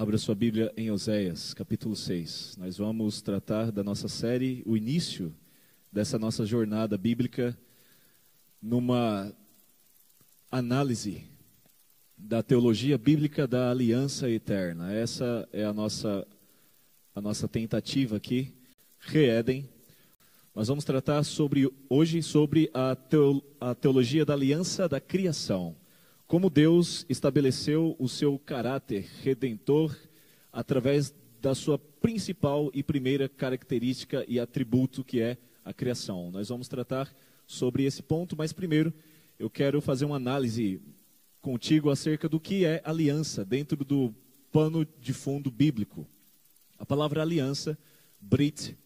Abra sua Bíblia em Oséias, capítulo 6. Nós vamos tratar da nossa série, o início dessa nossa jornada bíblica, numa análise da teologia bíblica da aliança eterna. Essa é a nossa, a nossa tentativa aqui, Reedem. Nós vamos tratar sobre, hoje sobre a, teo, a teologia da aliança da criação como Deus estabeleceu o seu caráter redentor através da sua principal e primeira característica e atributo, que é a criação. Nós vamos tratar sobre esse ponto, mas primeiro eu quero fazer uma análise contigo acerca do que é aliança dentro do pano de fundo bíblico. A palavra aliança, Brit,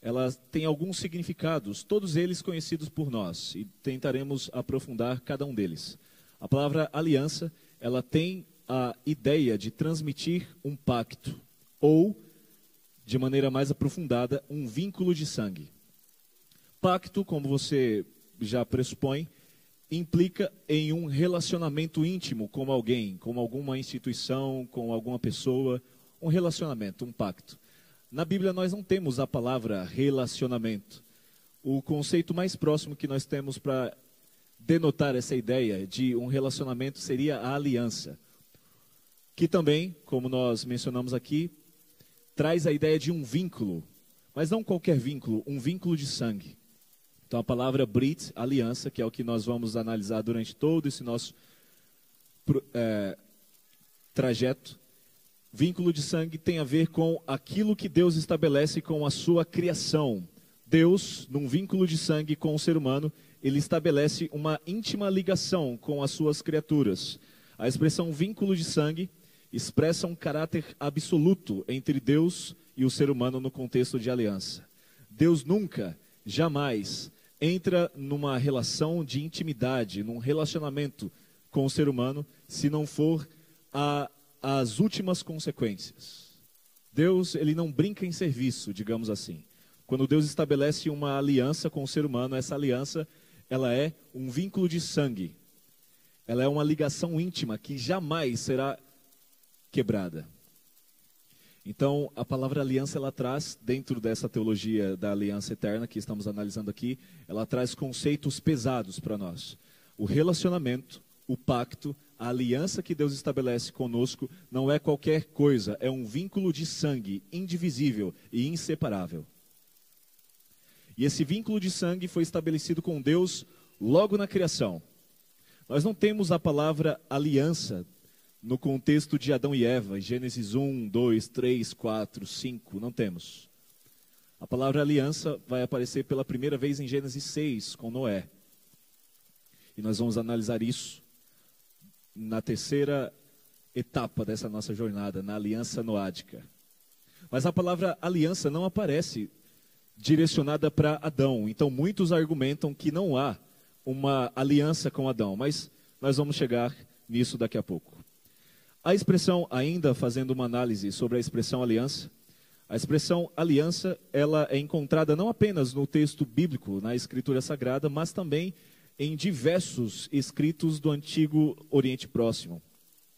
ela tem alguns significados, todos eles conhecidos por nós, e tentaremos aprofundar cada um deles. A palavra aliança, ela tem a ideia de transmitir um pacto ou, de maneira mais aprofundada, um vínculo de sangue. Pacto, como você já pressupõe, implica em um relacionamento íntimo com alguém, com alguma instituição, com alguma pessoa, um relacionamento, um pacto. Na Bíblia nós não temos a palavra relacionamento. O conceito mais próximo que nós temos para denotar essa ideia de um relacionamento seria a aliança, que também, como nós mencionamos aqui, traz a ideia de um vínculo, mas não qualquer vínculo, um vínculo de sangue. Então a palavra Brit, aliança, que é o que nós vamos analisar durante todo esse nosso é, trajeto, vínculo de sangue tem a ver com aquilo que Deus estabelece com a sua criação. Deus, num vínculo de sangue com o ser humano, ele estabelece uma íntima ligação com as suas criaturas. A expressão vínculo de sangue expressa um caráter absoluto entre Deus e o ser humano no contexto de aliança. Deus nunca, jamais, entra numa relação de intimidade, num relacionamento com o ser humano, se não for a, as últimas consequências. Deus, ele não brinca em serviço, digamos assim. Quando Deus estabelece uma aliança com o ser humano, essa aliança ela é um vínculo de sangue. Ela é uma ligação íntima que jamais será quebrada. Então, a palavra aliança ela traz dentro dessa teologia da aliança eterna que estamos analisando aqui, ela traz conceitos pesados para nós. O relacionamento, o pacto, a aliança que Deus estabelece conosco não é qualquer coisa, é um vínculo de sangue indivisível e inseparável. E esse vínculo de sangue foi estabelecido com Deus logo na criação. Nós não temos a palavra aliança no contexto de Adão e Eva, Gênesis 1, 2, 3, 4, 5, não temos. A palavra aliança vai aparecer pela primeira vez em Gênesis 6, com Noé. E nós vamos analisar isso na terceira etapa dessa nossa jornada, na aliança noádica. Mas a palavra aliança não aparece direcionada para Adão. Então muitos argumentam que não há uma aliança com Adão, mas nós vamos chegar nisso daqui a pouco. A expressão, ainda fazendo uma análise sobre a expressão aliança, a expressão aliança, ela é encontrada não apenas no texto bíblico, na escritura sagrada, mas também em diversos escritos do antigo Oriente Próximo.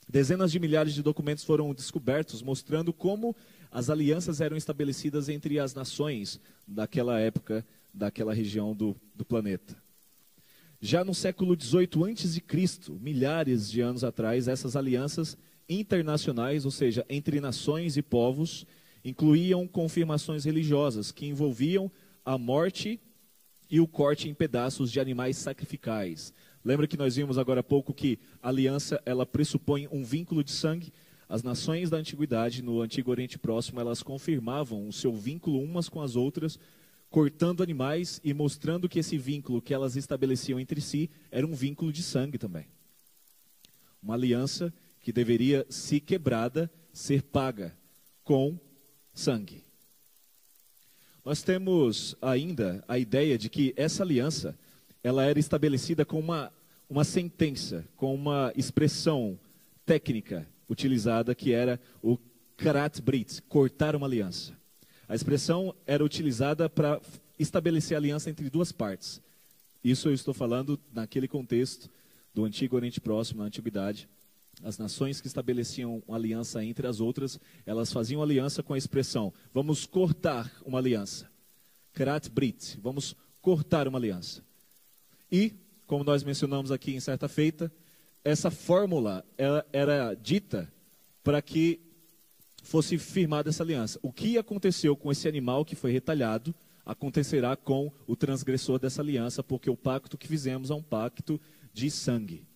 Dezenas de milhares de documentos foram descobertos mostrando como as alianças eram estabelecidas entre as nações daquela época, daquela região do, do planeta. Já no século XVIII a.C., milhares de anos atrás, essas alianças internacionais, ou seja, entre nações e povos, incluíam confirmações religiosas que envolviam a morte e o corte em pedaços de animais sacrificais. Lembra que nós vimos agora há pouco que a aliança ela pressupõe um vínculo de sangue? As nações da antiguidade, no Antigo Oriente Próximo, elas confirmavam o seu vínculo umas com as outras, cortando animais e mostrando que esse vínculo que elas estabeleciam entre si era um vínculo de sangue também. Uma aliança que deveria, se quebrada, ser paga com sangue. Nós temos ainda a ideia de que essa aliança ela era estabelecida com uma, uma sentença, com uma expressão técnica utilizada, que era o karat brit, cortar uma aliança. A expressão era utilizada para estabelecer aliança entre duas partes. Isso eu estou falando naquele contexto do Antigo Oriente Próximo, na Antiguidade. as nações que estabeleciam uma aliança entre as outras, elas faziam aliança com a expressão: vamos cortar uma aliança. Krat Brit, vamos cortar uma aliança. E, como nós mencionamos aqui em certa feita, essa fórmula era, dita para que fosse firmada essa aliança. O que aconteceu com esse animal que foi retalhado, acontecerá com o transgressor dessa aliança, porque o pacto que fizemos é um pacto de sangue.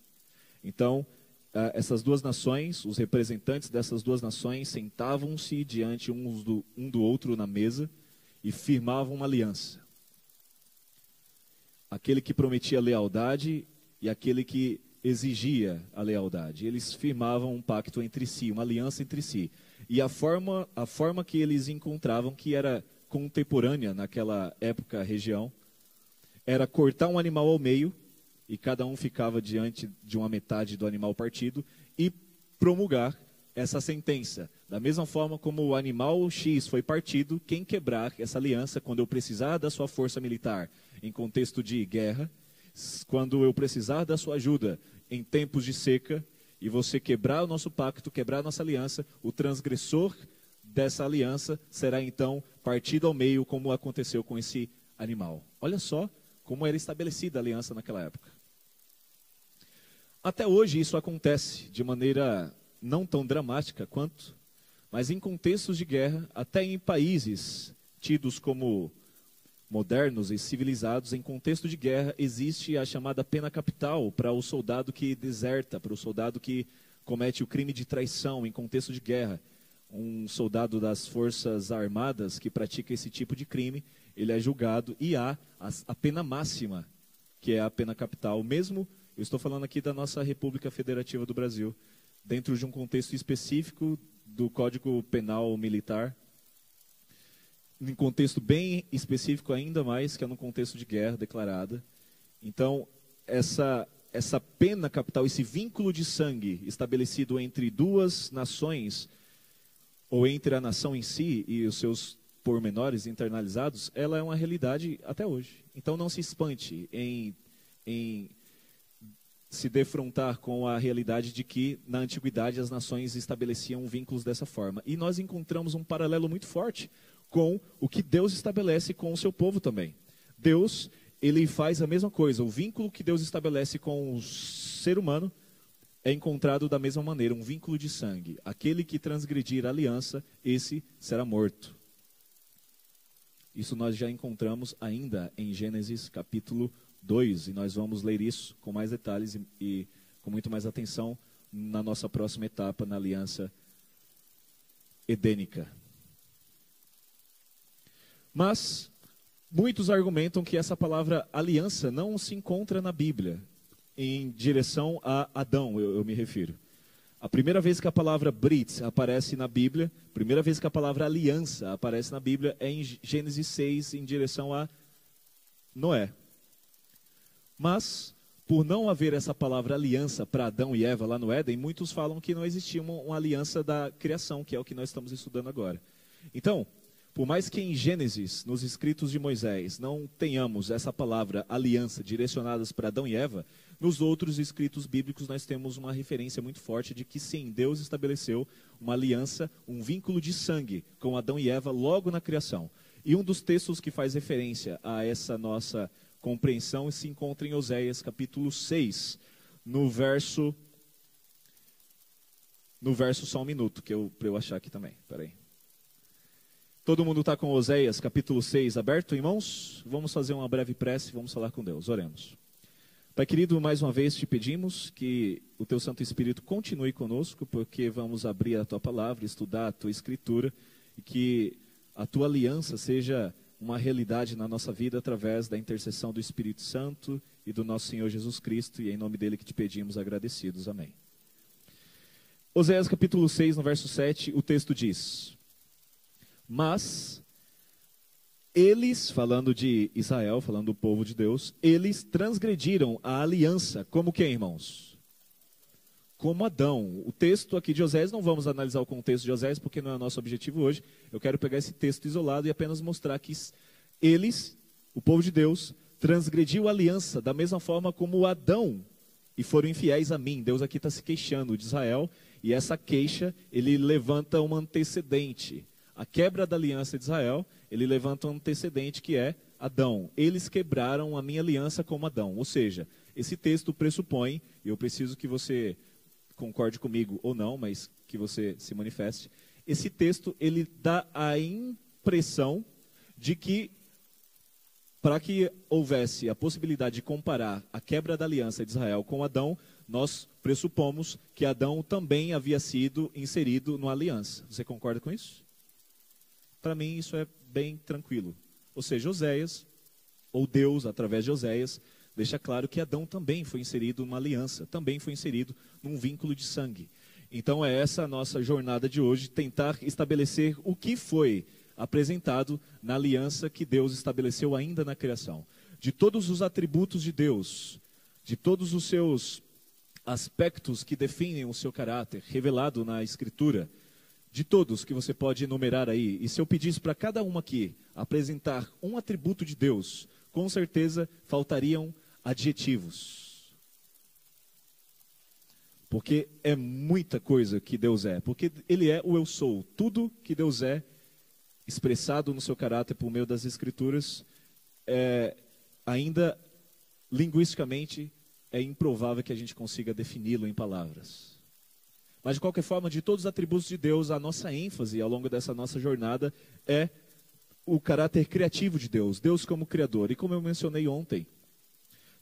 Então, ah, essas duas nações, os representantes dessas duas nações, sentavam-se diante uns do, um do outro na mesa e firmavam uma aliança. Aquele que prometia lealdade e aquele que exigia a lealdade. Eles firmavam um pacto entre si, uma aliança entre si. E a forma, a forma que eles encontravam, que era contemporânea naquela época, região, era cortar um animal ao meio e cada um ficava diante de uma metade do animal partido e promulgar essa sentença. Da mesma forma como o animal X foi partido, quem quebrar essa aliança quando eu precisar da sua força militar em contexto de guerra, quando eu precisar da sua ajuda em tempos de seca, e você quebrar o nosso pacto, quebrar a nossa aliança, o transgressor dessa aliança será então partido ao meio, como aconteceu com esse animal. Olha só como era estabelecida a aliança naquela época. Até hoje isso acontece de maneira não tão dramática quanto, mas em contextos de guerra, até em países tidos como modernos e civilizados, em contexto de guerra, existe a chamada pena capital para o soldado que deserta, para o soldado que comete o crime de traição em contexto de guerra. Um soldado das Forças Armadas que pratica esse tipo de crime, ele é julgado e há a, pena máxima, que é a pena capital, mesmo, eu estou falando aqui da nossa República Federativa do Brasil, dentro de um contexto específico do Código Penal Militar, em contexto bem específico ainda mais, que é no contexto de guerra declarada. Então, essa, essa pena capital, esse vínculo de sangue estabelecido entre duas nações, ou entre a nação em si e os seus pormenores internalizados, ela é uma realidade até hoje. Então, não se espante em, em se defrontar com a realidade de que, na antiguidade, as nações estabeleciam vínculos dessa forma. E nós encontramos um paralelo muito forte com o que Deus estabelece com o seu povo também. Deus, ele faz a mesma coisa. O vínculo que Deus estabelece com o ser humano é encontrado da mesma maneira, um vínculo de sangue. Aquele que transgredir a aliança, esse será morto. Isso nós já encontramos ainda em Gênesis capítulo 2, e nós vamos ler isso com mais detalhes e, e com muito mais atenção na nossa próxima etapa na aliança edênica. Mas muitos argumentam que essa palavra aliança não se encontra na Bíblia, em direção a Adão, eu, eu me refiro. A primeira vez que a palavra Brit aparece na Bíblia, a primeira vez que a palavra aliança aparece na Bíblia é em Gênesis 6, em direção a Noé. Mas, por não haver essa palavra aliança para Adão e Eva lá no Éden, muitos falam que não existia uma, uma aliança da criação, que é o que nós estamos estudando agora. Então, por mais que em Gênesis, nos escritos de Moisés, não tenhamos essa palavra aliança direcionadas para Adão e Eva, nos outros escritos bíblicos nós temos uma referência muito forte de que sim, Deus estabeleceu uma aliança, um vínculo de sangue com Adão e Eva logo na criação. E um dos textos que faz referência a essa nossa compreensão se encontra em Oséias capítulo 6, no verso no verso só um minuto, que eu para eu achar aqui também. Peraí. Todo mundo está com Oséias, capítulo 6, aberto, irmãos? Vamos fazer uma breve prece, vamos falar com Deus. Oremos. Pai querido, mais uma vez te pedimos que o teu Santo Espírito continue conosco, porque vamos abrir a tua palavra, estudar a tua escritura, e que a tua aliança seja uma realidade na nossa vida através da intercessão do Espírito Santo e do nosso Senhor Jesus Cristo, e é em nome dele que te pedimos agradecidos. Amém. Oséias capítulo 6, no verso 7, o texto diz: mas eles, falando de Israel, falando do povo de Deus, eles transgrediram a aliança. Como quem, irmãos? Como Adão. O texto aqui de Osés, não vamos analisar o contexto de Osés, porque não é o nosso objetivo hoje. Eu quero pegar esse texto isolado e apenas mostrar que eles, o povo de Deus, transgrediu a aliança da mesma forma como Adão e foram infiéis a mim. Deus aqui está se queixando de Israel, e essa queixa ele levanta um antecedente. A quebra da aliança de Israel, ele levanta um antecedente que é Adão. Eles quebraram a minha aliança com Adão. Ou seja, esse texto pressupõe, e eu preciso que você concorde comigo ou não, mas que você se manifeste. Esse texto ele dá a impressão de que para que houvesse a possibilidade de comparar a quebra da aliança de Israel com Adão, nós pressupomos que Adão também havia sido inserido na aliança. Você concorda com isso? Para mim, isso é bem tranquilo. Ou seja, Oséias, ou Deus, através de Oséias, deixa claro que Adão também foi inserido numa aliança, também foi inserido num vínculo de sangue. Então, é essa a nossa jornada de hoje, tentar estabelecer o que foi apresentado na aliança que Deus estabeleceu ainda na criação. De todos os atributos de Deus, de todos os seus aspectos que definem o seu caráter, revelado na Escritura, de todos que você pode enumerar aí, e se eu pedisse para cada um aqui apresentar um atributo de Deus, com certeza faltariam adjetivos. Porque é muita coisa que Deus é. Porque Ele é o eu sou. Tudo que Deus é expressado no seu caráter por meio das Escrituras, é, ainda linguisticamente é improvável que a gente consiga defini-lo em palavras. Mas de qualquer forma, de todos os atributos de Deus, a nossa ênfase ao longo dessa nossa jornada é o caráter criativo de Deus, Deus como criador. E como eu mencionei ontem,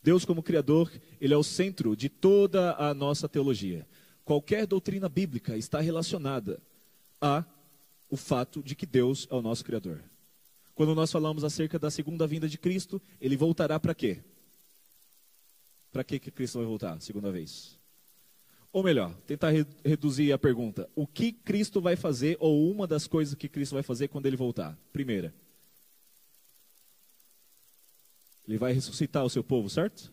Deus como criador, ele é o centro de toda a nossa teologia. Qualquer doutrina bíblica está relacionada a o fato de que Deus é o nosso Criador. Quando nós falamos acerca da segunda vinda de Cristo, ele voltará para quê? Para que Cristo vai voltar segunda vez? Ou melhor, tentar re reduzir a pergunta: o que Cristo vai fazer, ou uma das coisas que Cristo vai fazer quando ele voltar? Primeira, ele vai ressuscitar o seu povo, certo?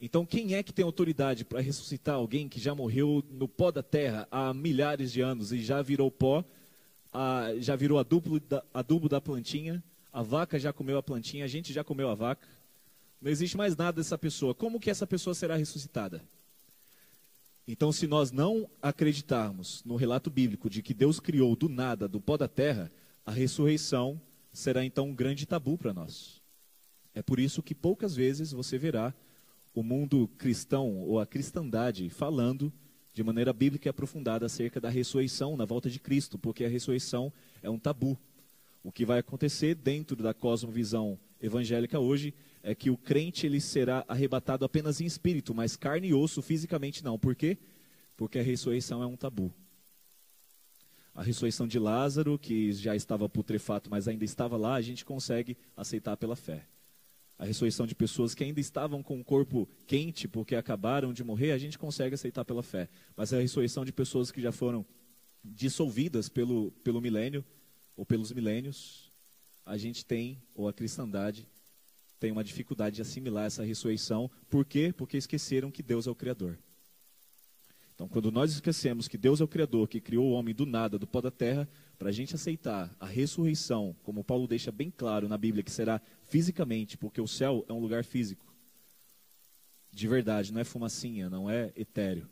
Então, quem é que tem autoridade para ressuscitar alguém que já morreu no pó da terra há milhares de anos e já virou pó a, já virou adubo da, adubo da plantinha, a vaca já comeu a plantinha, a gente já comeu a vaca. Não existe mais nada dessa pessoa. Como que essa pessoa será ressuscitada? Então, se nós não acreditarmos no relato bíblico de que Deus criou do nada, do pó da terra, a ressurreição será então um grande tabu para nós. É por isso que poucas vezes você verá o mundo cristão ou a cristandade falando de maneira bíblica e aprofundada acerca da ressurreição na volta de Cristo, porque a ressurreição é um tabu. O que vai acontecer dentro da cosmovisão evangélica hoje é que o crente ele será arrebatado apenas em espírito, mas carne e osso fisicamente não. Por quê? Porque a ressurreição é um tabu. A ressurreição de Lázaro, que já estava putrefato, mas ainda estava lá, a gente consegue aceitar pela fé a ressurreição de pessoas que ainda estavam com o corpo quente porque acabaram de morrer, a gente consegue aceitar pela fé. Mas a ressurreição de pessoas que já foram dissolvidas pelo, pelo milênio ou pelos milênios, a gente tem, ou a cristandade, tem uma dificuldade de assimilar essa ressurreição. Por quê? Porque esqueceram que Deus é o Criador. Então, quando nós esquecemos que Deus é o Criador, que criou o homem do nada, do pó da terra, para a gente aceitar a ressurreição, como Paulo deixa bem claro na Bíblia, que será fisicamente, porque o céu é um lugar físico. De verdade, não é fumacinha, não é etéreo.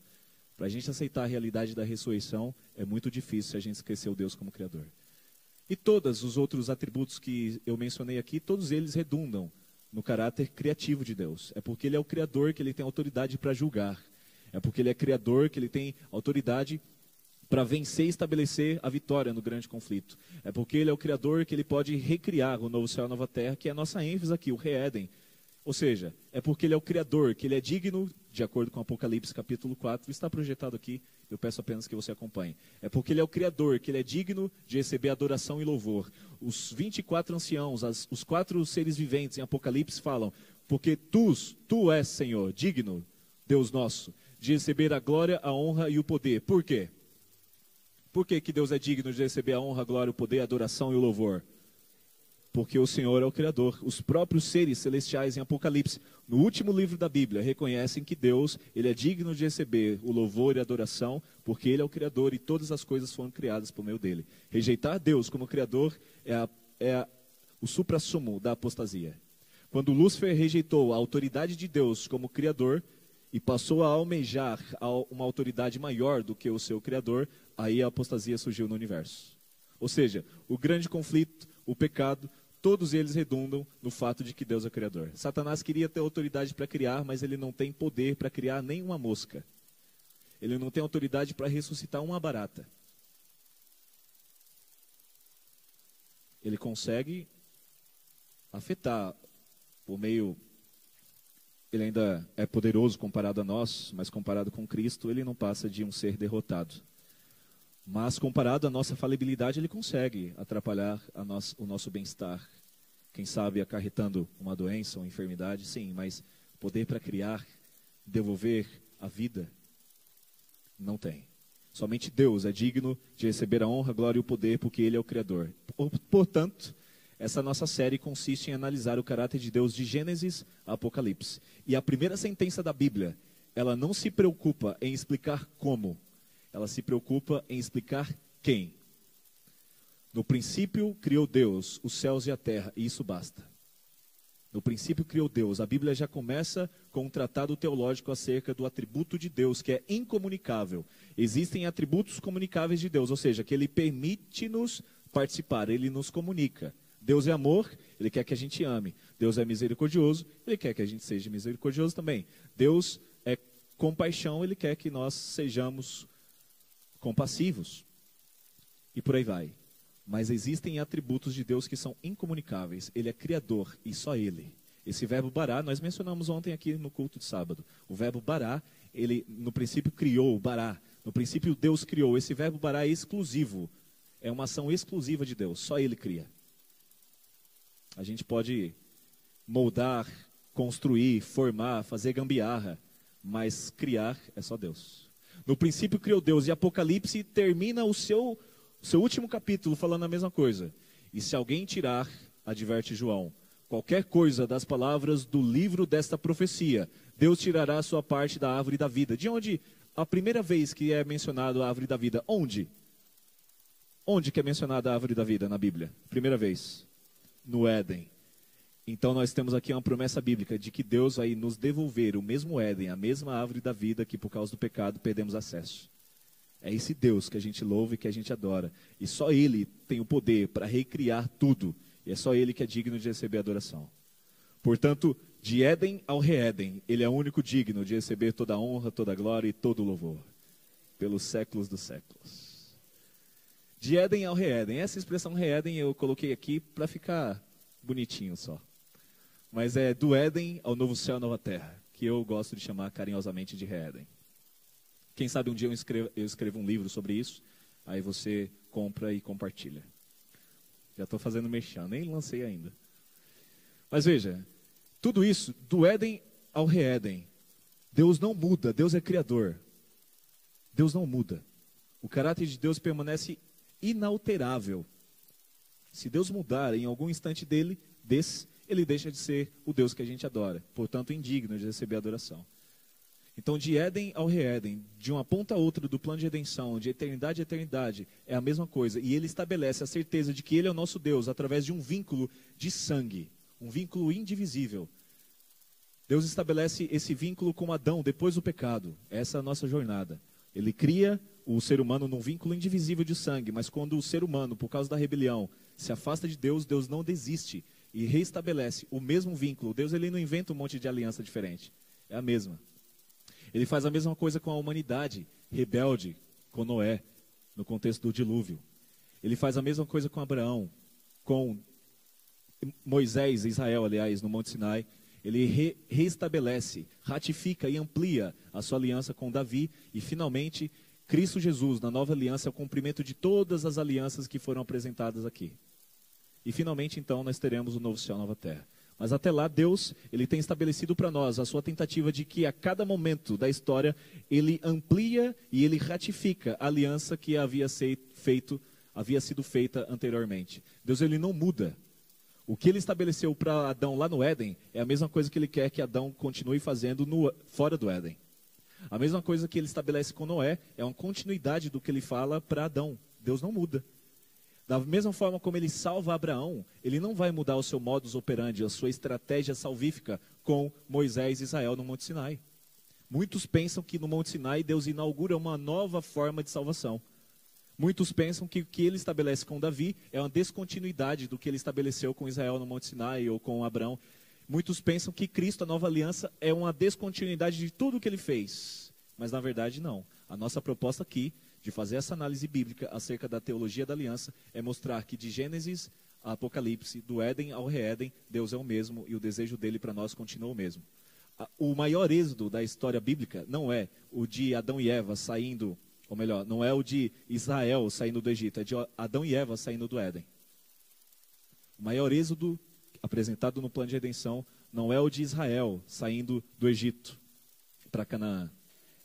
Para a gente aceitar a realidade da ressurreição, é muito difícil se a gente esquecer o Deus como Criador. E todos os outros atributos que eu mencionei aqui, todos eles redundam no caráter criativo de Deus. É porque Ele é o Criador que Ele tem autoridade para julgar. É porque Ele é Criador que Ele tem autoridade para vencer e estabelecer a vitória no grande conflito. É porque ele é o Criador que ele pode recriar o novo céu e a nova terra, que é a nossa ênfase aqui, o Reéden. Ou seja, é porque ele é o Criador, que ele é digno, de acordo com Apocalipse capítulo 4, está projetado aqui, eu peço apenas que você acompanhe. É porque ele é o Criador, que ele é digno de receber adoração e louvor. Os 24 anciãos, as, os quatro seres viventes em Apocalipse falam, porque tu, tu és, Senhor, digno, Deus nosso, de receber a glória, a honra e o poder. Por quê? Por que, que Deus é digno de receber a honra, a glória, o poder, a adoração e o louvor? Porque o Senhor é o Criador. Os próprios seres celestiais em Apocalipse, no último livro da Bíblia, reconhecem que Deus ele é digno de receber o louvor e a adoração, porque Ele é o Criador e todas as coisas foram criadas por meio dele. Rejeitar Deus como Criador é, a, é a, o suprassumo da apostasia. Quando Lúcifer rejeitou a autoridade de Deus como Criador, e passou a almejar uma autoridade maior do que o seu Criador, aí a apostasia surgiu no universo. Ou seja, o grande conflito, o pecado, todos eles redundam no fato de que Deus é Criador. Satanás queria ter autoridade para criar, mas ele não tem poder para criar nenhuma mosca. Ele não tem autoridade para ressuscitar uma barata. Ele consegue afetar por meio ele ainda é poderoso comparado a nós, mas comparado com Cristo, ele não passa de um ser derrotado. Mas comparado à nossa falibilidade, ele consegue atrapalhar o nosso bem-estar. Quem sabe acarretando uma doença ou enfermidade, sim, mas poder para criar, devolver a vida, não tem. Somente Deus é digno de receber a honra, a glória e o poder, porque Ele é o Criador. Portanto, essa nossa série consiste em analisar o caráter de Deus de Gênesis a Apocalipse. E a primeira sentença da Bíblia, ela não se preocupa em explicar como, ela se preocupa em explicar quem. No princípio criou Deus os céus e a terra, e isso basta. No princípio criou Deus. A Bíblia já começa com um tratado teológico acerca do atributo de Deus, que é incomunicável. Existem atributos comunicáveis de Deus, ou seja, que ele permite-nos participar, ele nos comunica. Deus é amor, Ele quer que a gente ame. Deus é misericordioso, Ele quer que a gente seja misericordioso também. Deus é compaixão, Ele quer que nós sejamos compassivos. E por aí vai. Mas existem atributos de Deus que são incomunicáveis. Ele é criador e só Ele. Esse verbo bará, nós mencionamos ontem aqui no culto de sábado. O verbo bará, ele no princípio criou, bará. No princípio Deus criou. Esse verbo bará é exclusivo. É uma ação exclusiva de Deus. Só Ele cria. A gente pode moldar, construir, formar, fazer gambiarra, mas criar é só Deus. No princípio criou Deus, e Apocalipse termina o seu, seu último capítulo falando a mesma coisa. E se alguém tirar, adverte João, qualquer coisa das palavras do livro desta profecia, Deus tirará a sua parte da árvore da vida. De onde a primeira vez que é mencionado a árvore da vida? Onde? Onde que é mencionada a árvore da vida na Bíblia? Primeira vez no Éden. Então nós temos aqui uma promessa bíblica de que Deus vai nos devolver o mesmo Éden, a mesma árvore da vida que por causa do pecado perdemos acesso. É esse Deus que a gente louva e que a gente adora. E só Ele tem o poder para recriar tudo. E é só Ele que é digno de receber adoração. Portanto, de Éden ao Reéden, Ele é o único digno de receber toda a honra, toda a glória e todo o louvor. Pelos séculos dos séculos. De Éden ao Reéden. Essa expressão Reéden eu coloquei aqui para ficar bonitinho só. Mas é do Éden ao novo céu e nova terra, que eu gosto de chamar carinhosamente de Reéden. Quem sabe um dia eu escrevo, eu escrevo um livro sobre isso, aí você compra e compartilha. Já estou fazendo mexer, nem lancei ainda. Mas veja, tudo isso, do Éden ao Reéden, Deus não muda, Deus é criador. Deus não muda. O caráter de Deus permanece inalterável. Se Deus mudar em algum instante dele, desse, ele deixa de ser o Deus que a gente adora, portanto indigno de receber adoração. Então, de Éden ao Reéden, de uma ponta a outra do plano de redenção, de eternidade a eternidade, é a mesma coisa. E ele estabelece a certeza de que ele é o nosso Deus através de um vínculo de sangue, um vínculo indivisível. Deus estabelece esse vínculo com Adão depois do pecado. Essa é a nossa jornada. Ele cria o ser humano num vínculo indivisível de sangue, mas quando o ser humano, por causa da rebelião, se afasta de Deus, Deus não desiste e reestabelece o mesmo vínculo. Deus ele não inventa um monte de aliança diferente, é a mesma. Ele faz a mesma coisa com a humanidade rebelde, com Noé, no contexto do dilúvio. Ele faz a mesma coisa com Abraão, com Moisés, Israel, aliás, no Monte Sinai. Ele re reestabelece, ratifica e amplia a sua aliança com Davi e, finalmente, Cristo Jesus, na nova aliança, é o cumprimento de todas as alianças que foram apresentadas aqui. E finalmente, então, nós teremos o novo céu a nova terra. Mas até lá, Deus, ele tem estabelecido para nós a sua tentativa de que a cada momento da história, ele amplia e ele ratifica a aliança que havia, feito, havia sido feita anteriormente. Deus, ele não muda. O que ele estabeleceu para Adão lá no Éden é a mesma coisa que ele quer que Adão continue fazendo no, fora do Éden. A mesma coisa que ele estabelece com Noé é uma continuidade do que ele fala para Adão. Deus não muda. Da mesma forma como ele salva Abraão, ele não vai mudar o seu modus operandi, a sua estratégia salvífica com Moisés e Israel no Monte Sinai. Muitos pensam que no Monte Sinai Deus inaugura uma nova forma de salvação. Muitos pensam que o que ele estabelece com Davi é uma descontinuidade do que ele estabeleceu com Israel no Monte Sinai ou com Abraão. Muitos pensam que Cristo, a nova aliança, é uma descontinuidade de tudo o que ele fez. Mas na verdade não. A nossa proposta aqui, de fazer essa análise bíblica acerca da teologia da aliança, é mostrar que de Gênesis a Apocalipse, do Éden ao Reéden, Deus é o mesmo e o desejo dele para nós continua o mesmo. O maior êxodo da história bíblica não é o de Adão e Eva saindo ou melhor, não é o de Israel saindo do Egito, é de Adão e Eva saindo do Éden. O maior êxodo apresentado no plano de redenção não é o de Israel saindo do Egito para Canaã.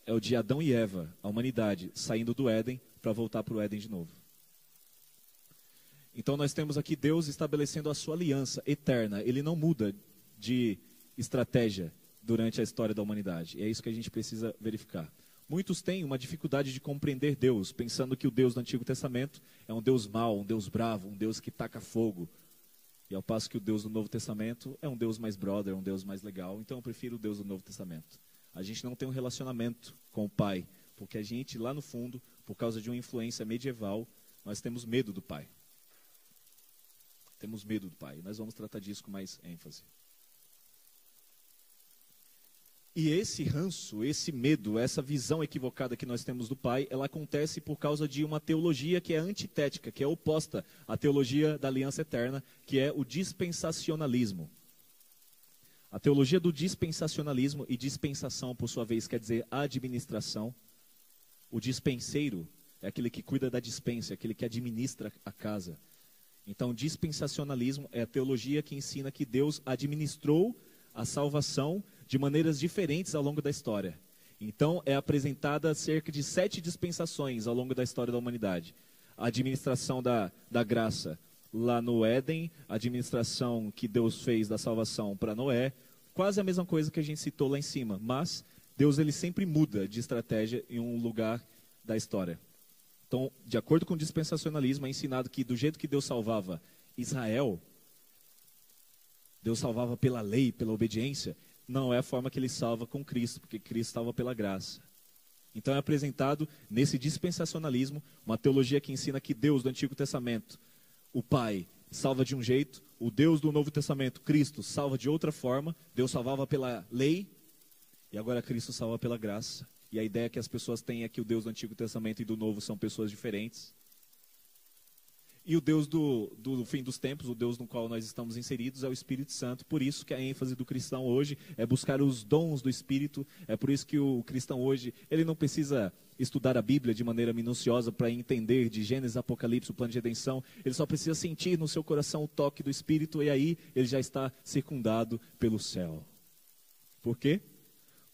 É o de Adão e Eva, a humanidade, saindo do Éden para voltar para o Éden de novo. Então nós temos aqui Deus estabelecendo a sua aliança eterna. Ele não muda de estratégia durante a história da humanidade. É isso que a gente precisa verificar. Muitos têm uma dificuldade de compreender Deus, pensando que o Deus do Antigo Testamento é um Deus mau, um Deus bravo, um Deus que taca fogo. E ao passo que o Deus do Novo Testamento é um Deus mais brother, um Deus mais legal. Então eu prefiro o Deus do Novo Testamento. A gente não tem um relacionamento com o Pai, porque a gente, lá no fundo, por causa de uma influência medieval, nós temos medo do Pai. Temos medo do Pai. Nós vamos tratar disso com mais ênfase. E esse ranço, esse medo, essa visão equivocada que nós temos do Pai, ela acontece por causa de uma teologia que é antitética, que é oposta à teologia da aliança eterna, que é o dispensacionalismo. A teologia do dispensacionalismo e dispensação, por sua vez, quer dizer administração. O dispenseiro é aquele que cuida da dispensa, aquele que administra a casa. Então, dispensacionalismo é a teologia que ensina que Deus administrou a salvação de maneiras diferentes ao longo da história. Então, é apresentada cerca de sete dispensações ao longo da história da humanidade. A administração da, da graça lá no Éden, a administração que Deus fez da salvação para Noé, quase a mesma coisa que a gente citou lá em cima, mas Deus ele sempre muda de estratégia em um lugar da história. Então, de acordo com o dispensacionalismo, é ensinado que do jeito que Deus salvava Israel, Deus salvava pela lei, pela obediência, não é a forma que ele salva com Cristo, porque Cristo salva pela graça. Então é apresentado nesse dispensacionalismo uma teologia que ensina que Deus do Antigo Testamento, o Pai, salva de um jeito, o Deus do Novo Testamento, Cristo, salva de outra forma. Deus salvava pela lei e agora Cristo salva pela graça. E a ideia que as pessoas têm é que o Deus do Antigo Testamento e do Novo são pessoas diferentes. E o Deus do, do, fim dos tempos, o Deus no qual nós estamos inseridos, é o Espírito Santo. Por isso que a ênfase do cristão hoje é buscar os dons do Espírito. É por isso que o cristão hoje, ele não precisa estudar a Bíblia de maneira minuciosa para entender de Gênesis, Apocalipse, o plano de redenção. Ele só precisa sentir no seu coração o toque do Espírito e aí ele já está circundado pelo céu. Por quê?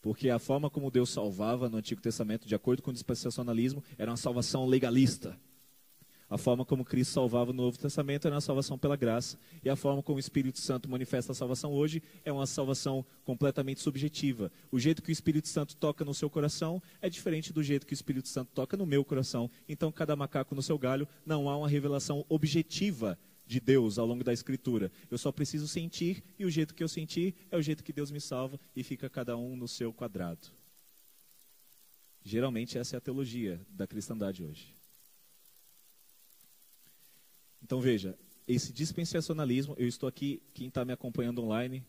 Porque a forma como Deus salvava no Antigo Testamento, de acordo com o dispensacionalismo, era uma salvação legalista. A forma como Cristo salvava no Novo Testamento era a salvação pela graça. E a forma como o Espírito Santo manifesta a salvação hoje é uma salvação completamente subjetiva. O jeito que o Espírito Santo toca no seu coração é diferente do jeito que o Espírito Santo toca no meu coração. Então, cada macaco no seu galho, não há uma revelação objetiva de Deus ao longo da Escritura. Eu só preciso sentir, e o jeito que eu sentir é o jeito que Deus me salva, e fica cada um no seu quadrado. Geralmente, essa é a teologia da cristandade hoje. Então veja, esse dispensacionalismo, eu estou aqui, quem está me acompanhando online,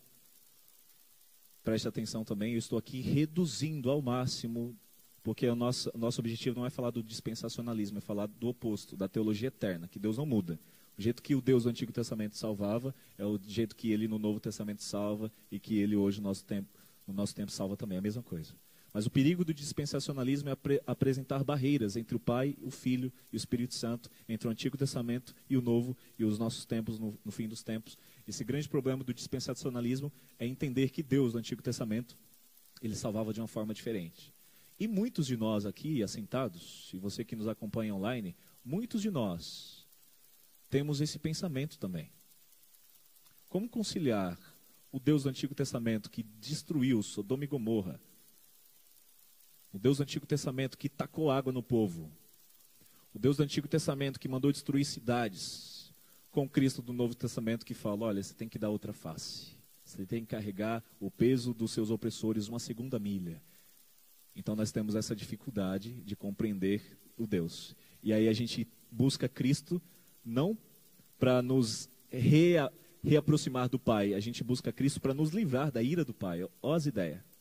preste atenção também, eu estou aqui reduzindo ao máximo, porque o nosso, nosso objetivo não é falar do dispensacionalismo, é falar do oposto, da teologia eterna, que Deus não muda. O jeito que o Deus do Antigo Testamento salvava é o jeito que ele no Novo Testamento salva e que ele hoje no nosso tempo, no nosso tempo salva também, é a mesma coisa. Mas o perigo do dispensacionalismo é apre apresentar barreiras entre o Pai, o Filho e o Espírito Santo, entre o Antigo Testamento e o Novo e os nossos tempos no, no fim dos tempos. Esse grande problema do dispensacionalismo é entender que Deus do Antigo Testamento ele salvava de uma forma diferente. E muitos de nós aqui assentados, e você que nos acompanha online, muitos de nós temos esse pensamento também. Como conciliar o Deus do Antigo Testamento que destruiu Sodoma e Gomorra, o Deus do Antigo Testamento que tacou água no povo. O Deus do Antigo Testamento que mandou destruir cidades. Com Cristo do Novo Testamento que fala: olha, você tem que dar outra face. Você tem que carregar o peso dos seus opressores uma segunda milha. Então nós temos essa dificuldade de compreender o Deus. E aí a gente busca Cristo não para nos rea, reaproximar do Pai, a gente busca Cristo para nos livrar da ira do Pai. Ó as ideias.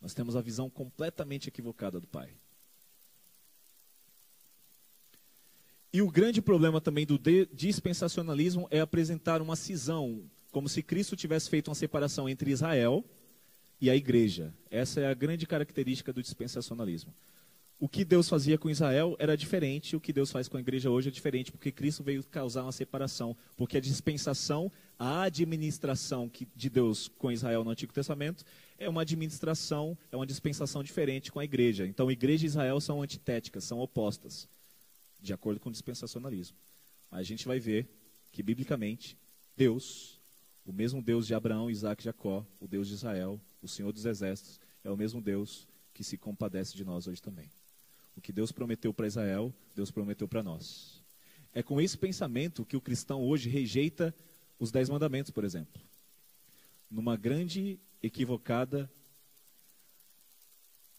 Nós temos a visão completamente equivocada do Pai. E o grande problema também do dispensacionalismo é apresentar uma cisão, como se Cristo tivesse feito uma separação entre Israel e a igreja. Essa é a grande característica do dispensacionalismo. O que Deus fazia com Israel era diferente, o que Deus faz com a igreja hoje é diferente, porque Cristo veio causar uma separação. Porque a dispensação, a administração de Deus com Israel no Antigo Testamento é uma administração, é uma dispensação diferente com a igreja. Então, igreja e Israel são antitéticas, são opostas, de acordo com o dispensacionalismo. A gente vai ver que, biblicamente, Deus, o mesmo Deus de Abraão, Isaac e Jacó, o Deus de Israel, o Senhor dos Exércitos, é o mesmo Deus que se compadece de nós hoje também. O que Deus prometeu para Israel, Deus prometeu para nós. É com esse pensamento que o cristão hoje rejeita os dez mandamentos, por exemplo. Numa grande, equivocada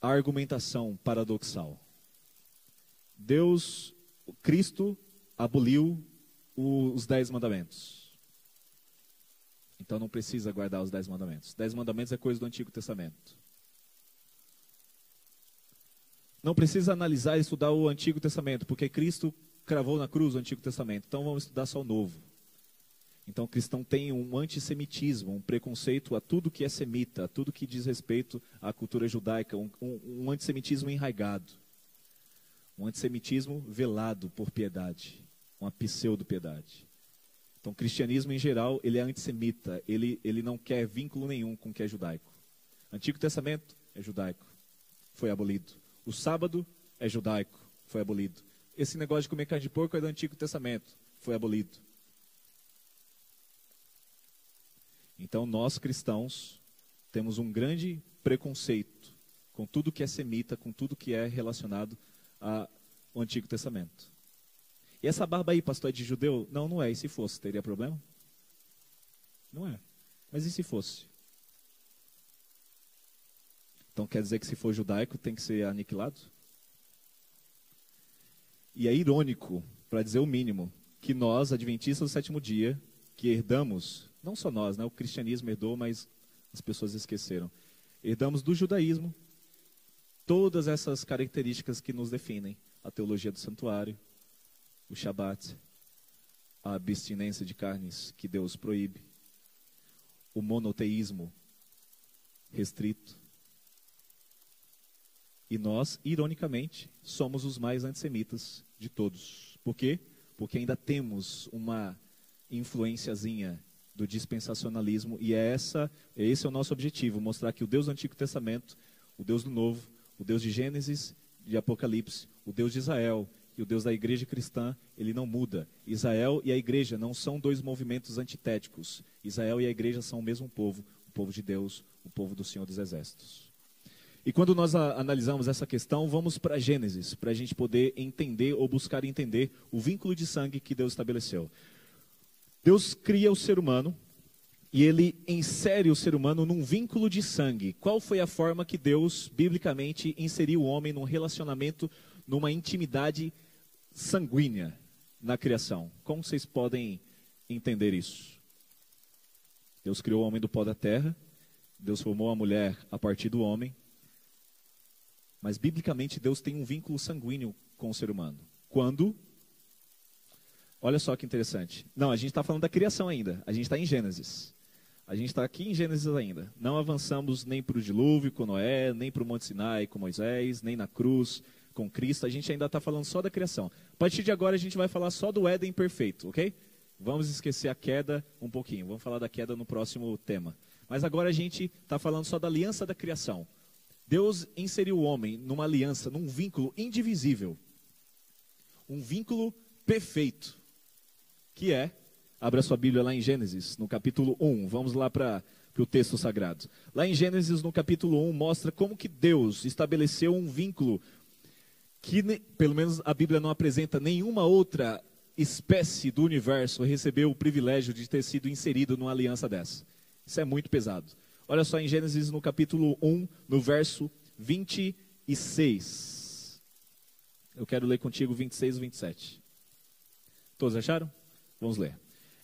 argumentação paradoxal. Deus, Cristo, aboliu os dez mandamentos. Então não precisa guardar os dez mandamentos. Dez mandamentos é coisa do Antigo Testamento. Não precisa analisar e estudar o Antigo Testamento, porque Cristo cravou na cruz o Antigo Testamento. Então vamos estudar só o Novo. Então o cristão tem um antissemitismo, um preconceito a tudo que é semita, a tudo que diz respeito à cultura judaica, um, um, um antissemitismo enraigado. Um antissemitismo velado por piedade, uma pseudo-piedade. Então o cristianismo em geral, ele é antissemita, ele, ele não quer vínculo nenhum com o que é judaico. Antigo Testamento é judaico, foi abolido. O sábado é judaico, foi abolido. Esse negócio de comer carne de porco é do Antigo Testamento, foi abolido. Então nós cristãos temos um grande preconceito com tudo que é semita, com tudo que é relacionado ao Antigo Testamento. E essa barba aí, pastor, é de judeu? Não, não é. E se fosse, teria problema? Não é. Mas e se fosse? Então quer dizer que se for judaico tem que ser aniquilado? E é irônico, para dizer o mínimo, que nós, adventistas do sétimo dia, que herdamos, não só nós, né, o cristianismo herdou, mas as pessoas esqueceram, herdamos do judaísmo todas essas características que nos definem: a teologia do santuário, o Shabat, a abstinência de carnes que Deus proíbe, o monoteísmo restrito, e nós, ironicamente, somos os mais antissemitas de todos. Por quê? Porque ainda temos uma influenciazinha do dispensacionalismo e é essa, esse é o nosso objetivo, mostrar que o Deus do Antigo Testamento, o Deus do Novo, o Deus de Gênesis, de Apocalipse, o Deus de Israel e o Deus da igreja cristã, ele não muda. Israel e a igreja não são dois movimentos antitéticos. Israel e a igreja são o mesmo povo, o povo de Deus, o povo do Senhor dos Exércitos. E quando nós analisamos essa questão, vamos para Gênesis, para a gente poder entender ou buscar entender o vínculo de sangue que Deus estabeleceu. Deus cria o ser humano e ele insere o ser humano num vínculo de sangue. Qual foi a forma que Deus, biblicamente, inseriu o homem num relacionamento, numa intimidade sanguínea na criação? Como vocês podem entender isso? Deus criou o homem do pó da terra, Deus formou a mulher a partir do homem, mas biblicamente Deus tem um vínculo sanguíneo com o ser humano. Quando? Olha só que interessante. Não, a gente está falando da criação ainda. A gente está em Gênesis. A gente está aqui em Gênesis ainda. Não avançamos nem para o dilúvio com Noé, nem para o Monte Sinai com Moisés, nem na cruz com Cristo. A gente ainda está falando só da criação. A partir de agora a gente vai falar só do Éden perfeito, ok? Vamos esquecer a queda um pouquinho. Vamos falar da queda no próximo tema. Mas agora a gente está falando só da aliança da criação. Deus inseriu o homem numa aliança, num vínculo indivisível. Um vínculo perfeito. Que é, abra sua Bíblia lá em Gênesis, no capítulo 1. Vamos lá para o texto sagrado. Lá em Gênesis, no capítulo 1, mostra como que Deus estabeleceu um vínculo que, pelo menos, a Bíblia não apresenta nenhuma outra espécie do universo recebeu o privilégio de ter sido inserido numa aliança dessa. Isso é muito pesado. Olha só em Gênesis no capítulo 1, no verso 26. Eu quero ler contigo 26 e 27. Todos acharam? Vamos ler.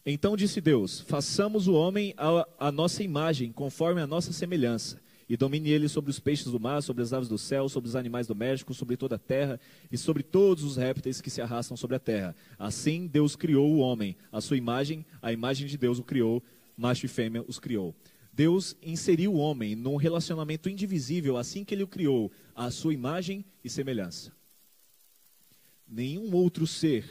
Então disse Deus: Façamos o homem a nossa imagem, conforme a nossa semelhança e domine ele sobre os peixes do mar, sobre as aves do céu, sobre os animais domésticos, sobre toda a terra e sobre todos os répteis que se arrastam sobre a terra. Assim Deus criou o homem, a sua imagem, a imagem de Deus o criou, macho e fêmea os criou. Deus inseriu o homem num relacionamento indivisível assim que ele o criou, à sua imagem e semelhança. Nenhum outro ser,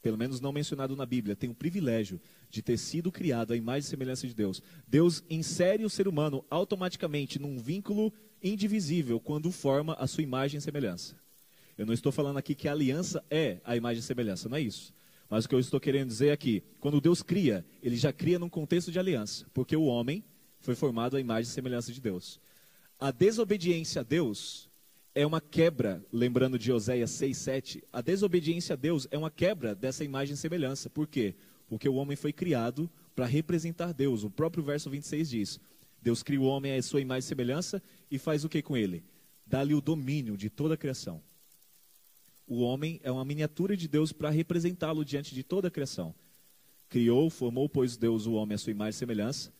pelo menos não mencionado na Bíblia, tem o privilégio de ter sido criado à imagem e semelhança de Deus. Deus insere o ser humano automaticamente num vínculo indivisível quando forma a sua imagem e semelhança. Eu não estou falando aqui que a aliança é a imagem e semelhança, não é isso. Mas o que eu estou querendo dizer aqui, quando Deus cria, ele já cria num contexto de aliança, porque o homem foi formado à imagem e semelhança de Deus. A desobediência a Deus é uma quebra, lembrando de Oséias 6:7, a desobediência a Deus é uma quebra dessa imagem e semelhança. Por quê? Porque o homem foi criado para representar Deus. O próprio verso 26 diz: Deus cria o homem à sua imagem e semelhança e faz o que com ele? Dá-lhe o domínio de toda a criação. O homem é uma miniatura de Deus para representá-lo diante de toda a criação. Criou, formou, pois Deus o homem à sua imagem e semelhança,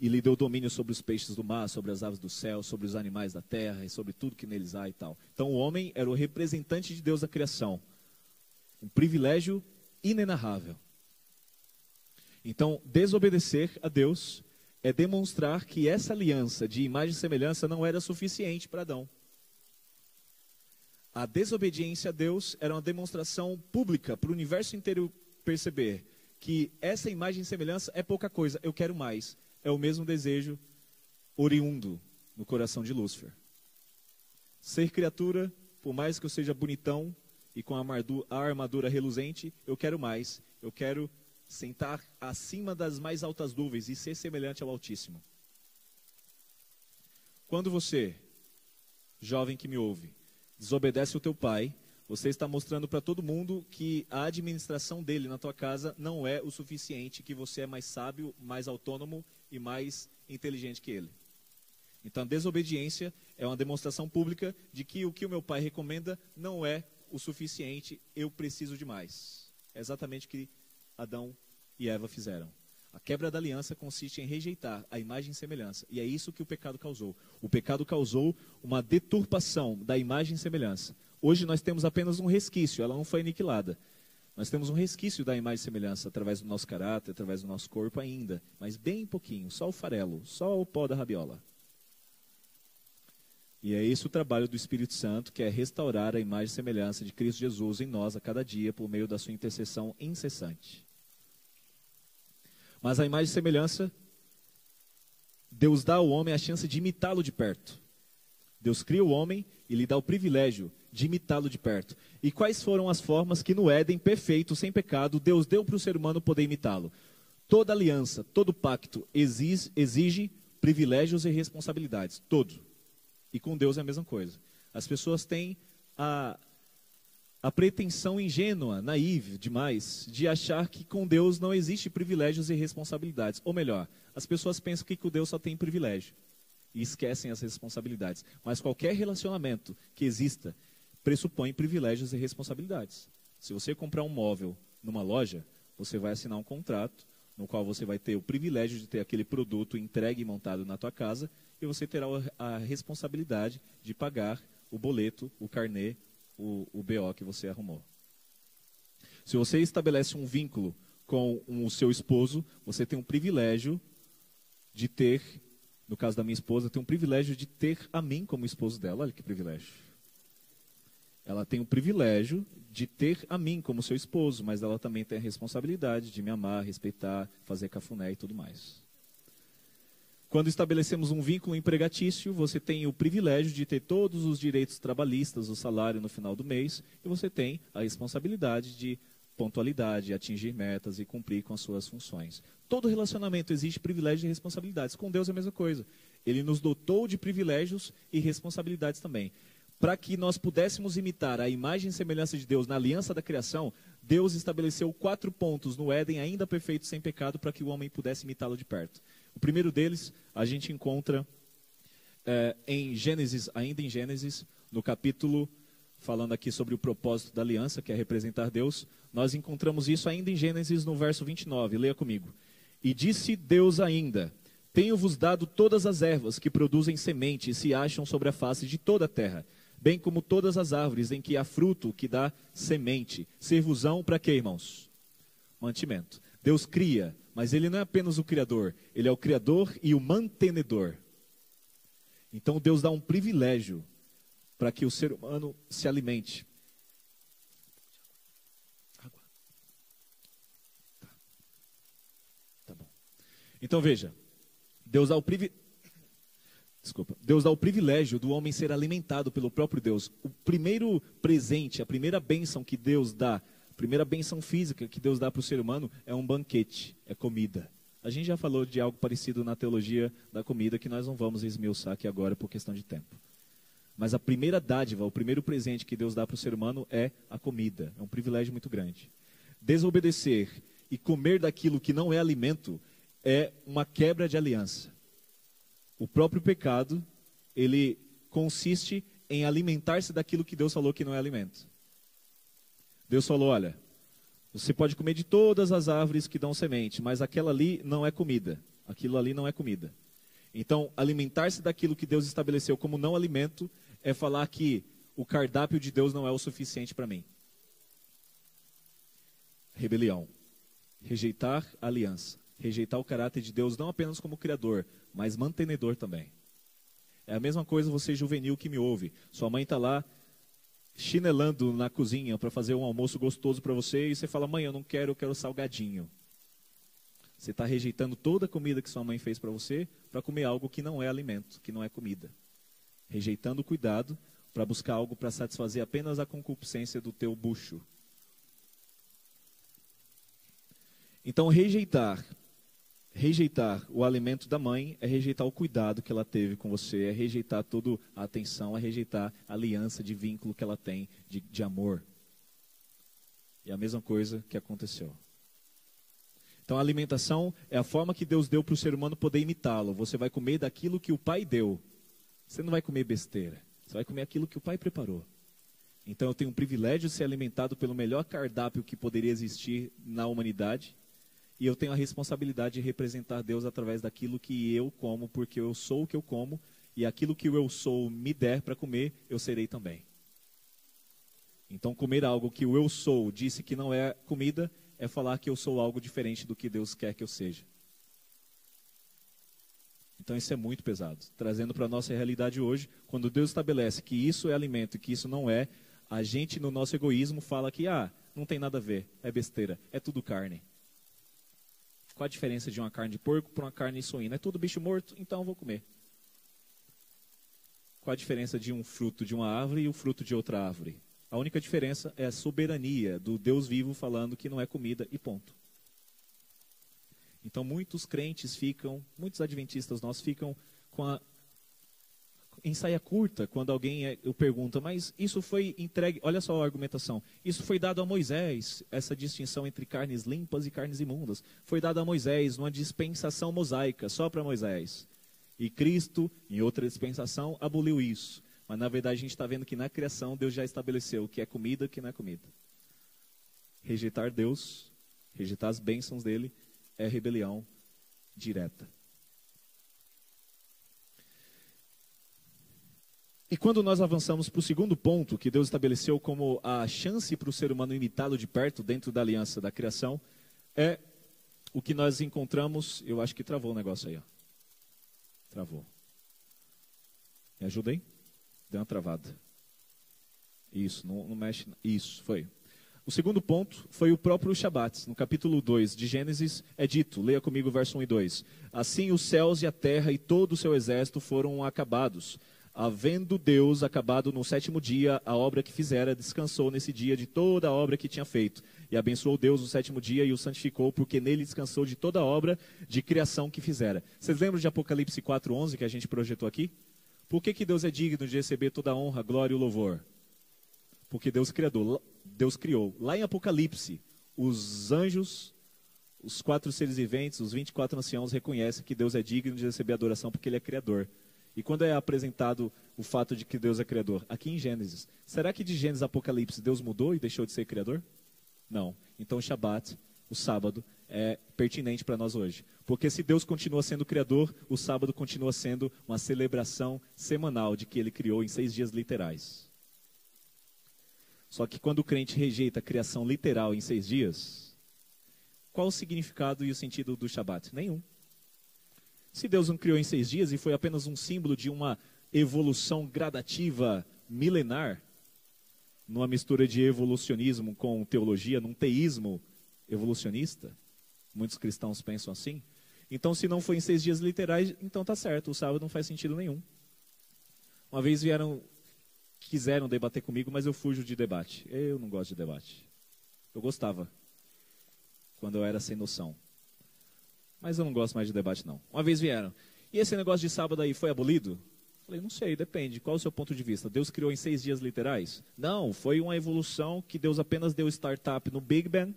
e lhe deu domínio sobre os peixes do mar, sobre as aves do céu, sobre os animais da terra e sobre tudo que neles há e tal. Então o homem era o representante de Deus da criação. Um privilégio inenarrável. Então, desobedecer a Deus é demonstrar que essa aliança de imagem e semelhança não era suficiente para Adão. A desobediência a Deus era uma demonstração pública para o universo inteiro perceber que essa imagem e semelhança é pouca coisa, eu quero mais. É o mesmo desejo oriundo no coração de Lúcifer. Ser criatura, por mais que eu seja bonitão, e com a armadura reluzente, eu quero mais. Eu quero sentar acima das mais altas nuvens e ser semelhante ao Altíssimo. Quando você, jovem que me ouve, desobedece o teu pai, você está mostrando para todo mundo que a administração dele na tua casa não é o suficiente, que você é mais sábio, mais autônomo e mais inteligente que ele. Então, desobediência é uma demonstração pública de que o que o meu pai recomenda não é o suficiente, eu preciso de mais. É exatamente o que Adão e Eva fizeram. A quebra da aliança consiste em rejeitar a imagem e semelhança. E é isso que o pecado causou. O pecado causou uma deturpação da imagem e semelhança. Hoje nós temos apenas um resquício, ela não foi aniquilada. Nós temos um resquício da imagem e semelhança através do nosso caráter, através do nosso corpo ainda, mas bem pouquinho, só o farelo, só o pó da rabiola. E é esse o trabalho do Espírito Santo, que é restaurar a imagem e semelhança de Cristo Jesus em nós a cada dia por meio da sua intercessão incessante. Mas a imagem e semelhança, Deus dá ao homem a chance de imitá-lo de perto. Deus cria o homem e lhe dá o privilégio de imitá-lo de perto. E quais foram as formas que no Éden perfeito, sem pecado, Deus deu para o ser humano poder imitá-lo? Toda aliança, todo pacto exige, exige privilégios e responsabilidades. Todo. E com Deus é a mesma coisa. As pessoas têm a, a pretensão ingênua, naiva demais, de achar que com Deus não existe privilégios e responsabilidades. Ou melhor, as pessoas pensam que com Deus só tem privilégio e esquecem as responsabilidades. Mas qualquer relacionamento que exista pressupõe privilégios e responsabilidades. Se você comprar um móvel numa loja, você vai assinar um contrato no qual você vai ter o privilégio de ter aquele produto entregue e montado na tua casa e você terá a responsabilidade de pagar o boleto, o carnê, o, o BO que você arrumou. Se você estabelece um vínculo com o seu esposo, você tem um privilégio de ter, no caso da minha esposa, tem um privilégio de ter a mim como esposo dela. Olha que privilégio. Ela tem o privilégio de ter a mim como seu esposo, mas ela também tem a responsabilidade de me amar, respeitar, fazer cafuné e tudo mais. Quando estabelecemos um vínculo empregatício, você tem o privilégio de ter todos os direitos trabalhistas, o salário no final do mês, e você tem a responsabilidade de pontualidade, atingir metas e cumprir com as suas funções. Todo relacionamento exige privilégios e responsabilidades. Com Deus é a mesma coisa. Ele nos dotou de privilégios e responsabilidades também. Para que nós pudéssemos imitar a imagem e semelhança de Deus na aliança da criação, Deus estabeleceu quatro pontos no Éden, ainda perfeito, sem pecado, para que o homem pudesse imitá-lo de perto. O primeiro deles a gente encontra é, em Gênesis, ainda em Gênesis, no capítulo falando aqui sobre o propósito da aliança, que é representar Deus, nós encontramos isso ainda em Gênesis no verso 29. Leia comigo. E disse Deus ainda: Tenho-vos dado todas as ervas que produzem semente e se acham sobre a face de toda a terra, bem como todas as árvores em que há fruto que dá semente. Servusão para quê, irmãos? Mantimento. Deus cria, mas ele não é apenas o criador, ele é o criador e o mantenedor. Então Deus dá um privilégio para que o ser humano se alimente. Tá. tá. Então veja, Deus dá o privilégio. Desculpa. Deus dá o privilégio do homem ser alimentado pelo próprio Deus. O primeiro presente, a primeira bênção que Deus dá, primeira bênção física que Deus dá para o ser humano é um banquete, é comida. A gente já falou de algo parecido na teologia da comida que nós não vamos esmiuçar aqui agora por questão de tempo. Mas a primeira dádiva, o primeiro presente que Deus dá para o ser humano é a comida. É um privilégio muito grande. Desobedecer e comer daquilo que não é alimento é uma quebra de aliança. O próprio pecado, ele consiste em alimentar-se daquilo que Deus falou que não é alimento. Deus falou: olha, você pode comer de todas as árvores que dão semente, mas aquela ali não é comida. Aquilo ali não é comida. Então, alimentar-se daquilo que Deus estabeleceu como não alimento é falar que o cardápio de Deus não é o suficiente para mim. Rebelião. Rejeitar a aliança. Rejeitar o caráter de Deus não apenas como criador, mas mantenedor também. É a mesma coisa você juvenil que me ouve. Sua mãe está lá chinelando na cozinha para fazer um almoço gostoso para você e você fala: "Mãe, eu não quero, eu quero salgadinho". Você está rejeitando toda a comida que sua mãe fez para você para comer algo que não é alimento, que não é comida rejeitando o cuidado para buscar algo para satisfazer apenas a concupiscência do teu bucho. Então, rejeitar, rejeitar o alimento da mãe é rejeitar o cuidado que ela teve com você, é rejeitar toda a atenção, é rejeitar a aliança de vínculo que ela tem de, de amor. E a mesma coisa que aconteceu. Então, a alimentação é a forma que Deus deu para o ser humano poder imitá-lo. Você vai comer daquilo que o Pai deu. Você não vai comer besteira. Você vai comer aquilo que o Pai preparou. Então eu tenho o privilégio de ser alimentado pelo melhor cardápio que poderia existir na humanidade. E eu tenho a responsabilidade de representar Deus através daquilo que eu como, porque eu sou o que eu como. E aquilo que eu sou me der para comer, eu serei também. Então, comer algo que o eu sou disse que não é comida, é falar que eu sou algo diferente do que Deus quer que eu seja. Então isso é muito pesado. Trazendo para a nossa realidade hoje, quando Deus estabelece que isso é alimento e que isso não é, a gente no nosso egoísmo fala que ah, não tem nada a ver, é besteira, é tudo carne. Qual a diferença de uma carne de porco para uma carne suína? É tudo bicho morto, então eu vou comer. Qual a diferença de um fruto de uma árvore e o fruto de outra árvore? A única diferença é a soberania do Deus vivo falando que não é comida e ponto. Então muitos crentes ficam, muitos adventistas nós ficam com a em saia curta quando alguém é, eu pergunta, mas isso foi entregue, olha só a argumentação, isso foi dado a Moisés, essa distinção entre carnes limpas e carnes imundas, foi dado a Moisés numa dispensação mosaica, só para Moisés. E Cristo, em outra dispensação, aboliu isso. Mas na verdade a gente está vendo que na criação Deus já estabeleceu o que é comida e o que não é comida. Rejeitar Deus, rejeitar as bênçãos dele, é rebelião direta. E quando nós avançamos para o segundo ponto, que Deus estabeleceu como a chance para o ser humano imitá-lo de perto dentro da aliança da criação, é o que nós encontramos. Eu acho que travou o negócio aí. Ó. Travou. Me ajuda aí? Deu uma travada. Isso, não, não mexe. Isso, foi. O segundo ponto foi o próprio Shabat. No capítulo 2 de Gênesis é dito, leia comigo verso 1 e 2. Assim os céus e a terra e todo o seu exército foram acabados. Havendo Deus acabado no sétimo dia a obra que fizera, descansou nesse dia de toda a obra que tinha feito. E abençoou Deus o sétimo dia e o santificou, porque nele descansou de toda a obra de criação que fizera. Vocês lembram de Apocalipse 4,11 que a gente projetou aqui? Por que, que Deus é digno de receber toda a honra, glória e louvor? Porque Deus criador, Deus criou. Lá em Apocalipse, os anjos, os quatro seres viventes, os 24 anciãos reconhecem que Deus é digno de receber adoração porque ele é criador. E quando é apresentado o fato de que Deus é criador? Aqui em Gênesis. Será que de Gênesis a Apocalipse Deus mudou e deixou de ser criador? Não. Então o Shabat, o sábado, é pertinente para nós hoje. Porque se Deus continua sendo criador, o sábado continua sendo uma celebração semanal de que ele criou em seis dias literais. Só que quando o crente rejeita a criação literal em seis dias, qual o significado e o sentido do Shabat? Nenhum. Se Deus não criou em seis dias e foi apenas um símbolo de uma evolução gradativa milenar, numa mistura de evolucionismo com teologia, num teísmo evolucionista, muitos cristãos pensam assim. Então, se não foi em seis dias literais, então tá certo, o sábado não faz sentido nenhum. Uma vez vieram, quiseram debater comigo, mas eu fujo de debate. Eu não gosto de debate. Eu gostava, quando eu era sem noção. Mas eu não gosto mais de debate, não. Uma vez vieram. E esse negócio de sábado aí foi abolido? Falei, não sei, depende. Qual o seu ponto de vista? Deus criou em seis dias literais? Não, foi uma evolução que Deus apenas deu startup no Big Bang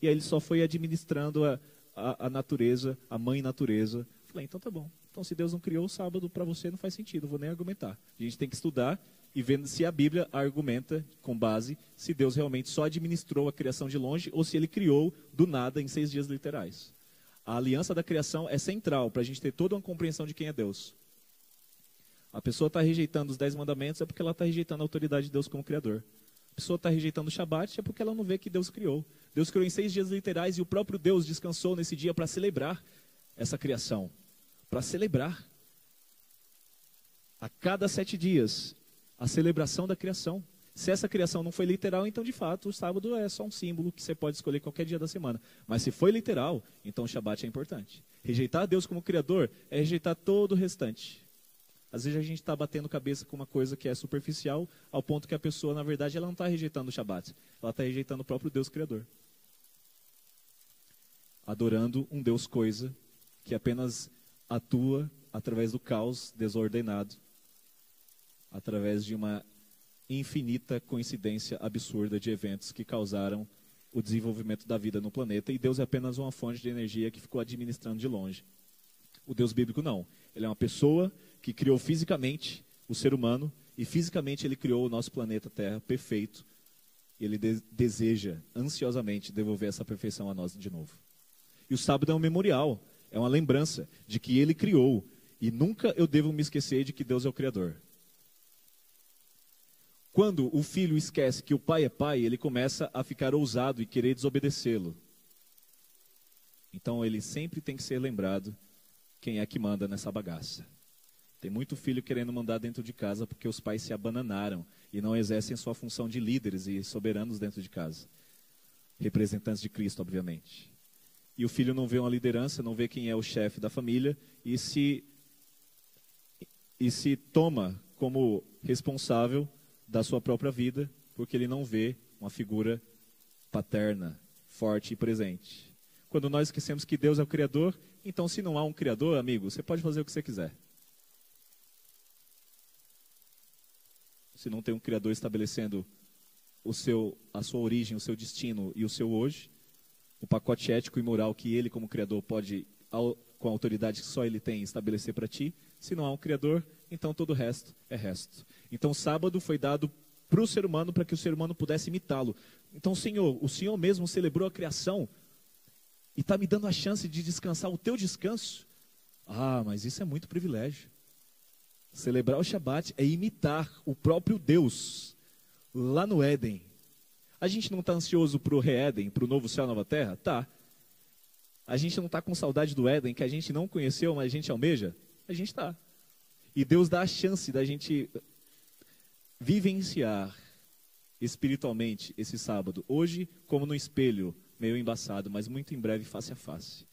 e aí ele só foi administrando a, a, a natureza, a mãe natureza. Falei, então tá bom. Então se Deus não criou o sábado para você, não faz sentido, vou nem argumentar. A gente tem que estudar e vendo se a Bíblia argumenta com base se Deus realmente só administrou a criação de longe ou se ele criou do nada em seis dias literais. A aliança da criação é central para a gente ter toda uma compreensão de quem é Deus. A pessoa está rejeitando os dez mandamentos é porque ela está rejeitando a autoridade de Deus como Criador. A pessoa está rejeitando o Shabat é porque ela não vê que Deus criou. Deus criou em seis dias literais e o próprio Deus descansou nesse dia para celebrar essa criação. Para celebrar. A cada sete dias, a celebração da criação. Se essa criação não foi literal, então de fato o sábado é só um símbolo que você pode escolher qualquer dia da semana. Mas se foi literal, então o Shabat é importante. Rejeitar Deus como Criador é rejeitar todo o restante. Às vezes a gente está batendo cabeça com uma coisa que é superficial, ao ponto que a pessoa, na verdade, ela não está rejeitando o Shabat. Ela está rejeitando o próprio Deus Criador. Adorando um Deus coisa que apenas atua através do caos desordenado, através de uma infinita coincidência absurda de eventos que causaram o desenvolvimento da vida no planeta e Deus é apenas uma fonte de energia que ficou administrando de longe. O Deus bíblico não. Ele é uma pessoa que criou fisicamente o ser humano e fisicamente ele criou o nosso planeta Terra perfeito. E ele de deseja ansiosamente devolver essa perfeição a nós de novo. E o sábado é um memorial, é uma lembrança de que ele criou e nunca eu devo me esquecer de que Deus é o criador. Quando o filho esquece que o pai é pai, ele começa a ficar ousado e querer desobedecê-lo. Então ele sempre tem que ser lembrado quem é que manda nessa bagaça. Tem muito filho querendo mandar dentro de casa porque os pais se abananaram e não exercem sua função de líderes e soberanos dentro de casa. Representantes de Cristo, obviamente. E o filho não vê uma liderança, não vê quem é o chefe da família e se e se toma como responsável da sua própria vida, porque ele não vê uma figura paterna, forte e presente. Quando nós esquecemos que Deus é o Criador, então se não há um Criador, amigo, você pode fazer o que você quiser. Se não tem um Criador estabelecendo o seu, a sua origem, o seu destino e o seu hoje, o pacote ético e moral que ele, como Criador, pode, com a autoridade que só ele tem, estabelecer para ti, se não há um Criador, então todo o resto é resto. Então, sábado foi dado para o ser humano para que o ser humano pudesse imitá-lo. Então, Senhor, o Senhor mesmo celebrou a criação e está me dando a chance de descansar o teu descanso. Ah, mas isso é muito privilégio. Celebrar o Shabat é imitar o próprio Deus lá no Éden. A gente não está ansioso para o Re-Éden, para o novo céu, nova terra? Tá. A gente não está com saudade do Éden, que a gente não conheceu, mas a gente almeja? A gente está. E Deus dá a chance da gente vivenciar espiritualmente esse sábado. Hoje, como no espelho, meio embaçado, mas muito em breve, face a face.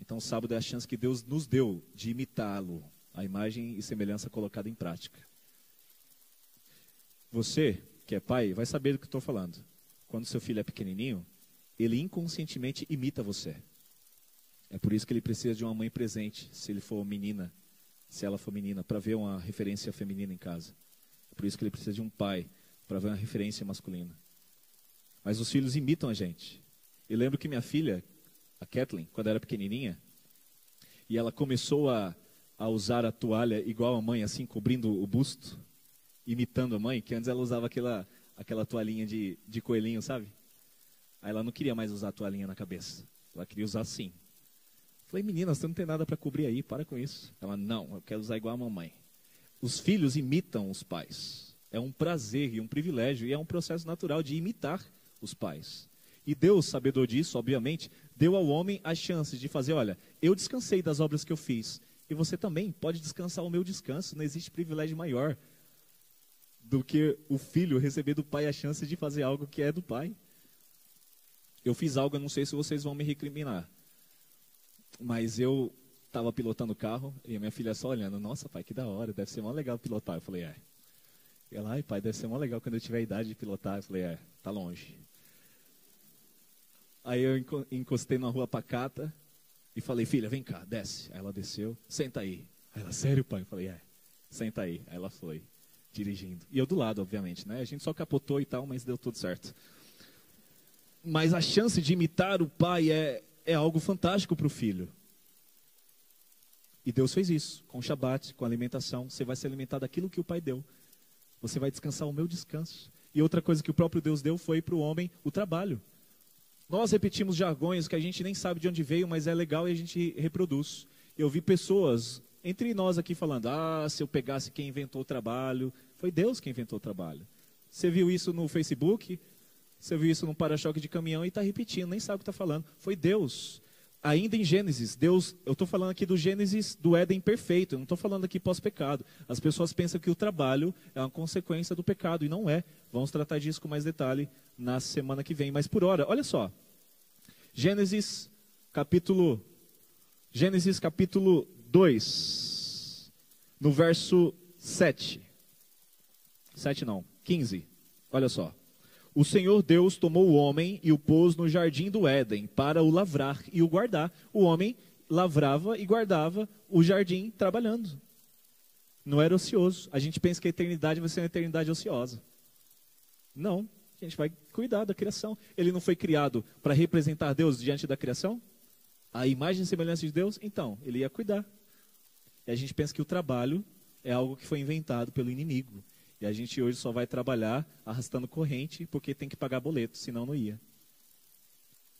Então, sábado é a chance que Deus nos deu de imitá-lo, a imagem e semelhança colocada em prática. Você, que é pai, vai saber do que estou falando. Quando seu filho é pequenininho, ele inconscientemente imita você. É por isso que ele precisa de uma mãe presente, se ele for menina, se ela for menina, para ver uma referência feminina em casa. É por isso que ele precisa de um pai, para ver uma referência masculina. Mas os filhos imitam a gente. E lembro que minha filha, a Kathleen, quando era pequenininha, e ela começou a, a usar a toalha igual a mãe, assim, cobrindo o busto, imitando a mãe, que antes ela usava aquela, aquela toalhinha de, de coelhinho, sabe? Aí ela não queria mais usar a toalhinha na cabeça. Ela queria usar assim. Falei, menina, você não tem nada para cobrir aí, para com isso. Ela, não, eu quero usar igual a mamãe. Os filhos imitam os pais. É um prazer e um privilégio, e é um processo natural de imitar os pais. E Deus, sabedor disso, obviamente, deu ao homem as chances de fazer: olha, eu descansei das obras que eu fiz, e você também pode descansar o meu descanso. Não existe privilégio maior do que o filho receber do pai a chance de fazer algo que é do pai. Eu fiz algo, eu não sei se vocês vão me recriminar, mas eu estava pilotando o carro e a minha filha só olhando: Nossa, pai, que da hora, deve ser mó legal pilotar. Eu falei: É. E ela, ai, pai, deve ser mó legal quando eu tiver a idade de pilotar. Eu falei: É, tá longe. Aí eu encostei na rua pacata e falei: Filha, vem cá, desce. Aí ela desceu: Senta aí. Aí ela: Sério, pai? Eu falei: É, senta aí. Aí ela foi dirigindo. E eu do lado, obviamente, né? A gente só capotou e tal, mas deu tudo certo. Mas a chance de imitar o pai é, é algo fantástico para o filho. E Deus fez isso, com o Shabat, com a alimentação. Você vai se alimentar daquilo que o pai deu. Você vai descansar o meu descanso. E outra coisa que o próprio Deus deu foi para o homem o trabalho. Nós repetimos jargões que a gente nem sabe de onde veio, mas é legal e a gente reproduz. Eu vi pessoas entre nós aqui falando: ah, se eu pegasse quem inventou o trabalho, foi Deus quem inventou o trabalho. Você viu isso no Facebook, você viu isso no para-choque de caminhão e está repetindo, nem sabe o que está falando. Foi Deus. Ainda em Gênesis, Deus, eu estou falando aqui do Gênesis do Éden perfeito, eu não estou falando aqui pós-pecado. As pessoas pensam que o trabalho é uma consequência do pecado, e não é. Vamos tratar disso com mais detalhe na semana que vem. Mas por hora, olha só. Gênesis capítulo Gênesis capítulo 2, no verso 7. 7 não, 15. Olha só. O Senhor Deus tomou o homem e o pôs no jardim do Éden para o lavrar e o guardar. O homem lavrava e guardava o jardim trabalhando. Não era ocioso. A gente pensa que a eternidade vai ser uma eternidade ociosa. Não. A gente vai cuidar da criação. Ele não foi criado para representar Deus diante da criação? A imagem e semelhança de Deus? Então, ele ia cuidar. E a gente pensa que o trabalho é algo que foi inventado pelo inimigo. E a gente hoje só vai trabalhar arrastando corrente porque tem que pagar boleto, senão não ia.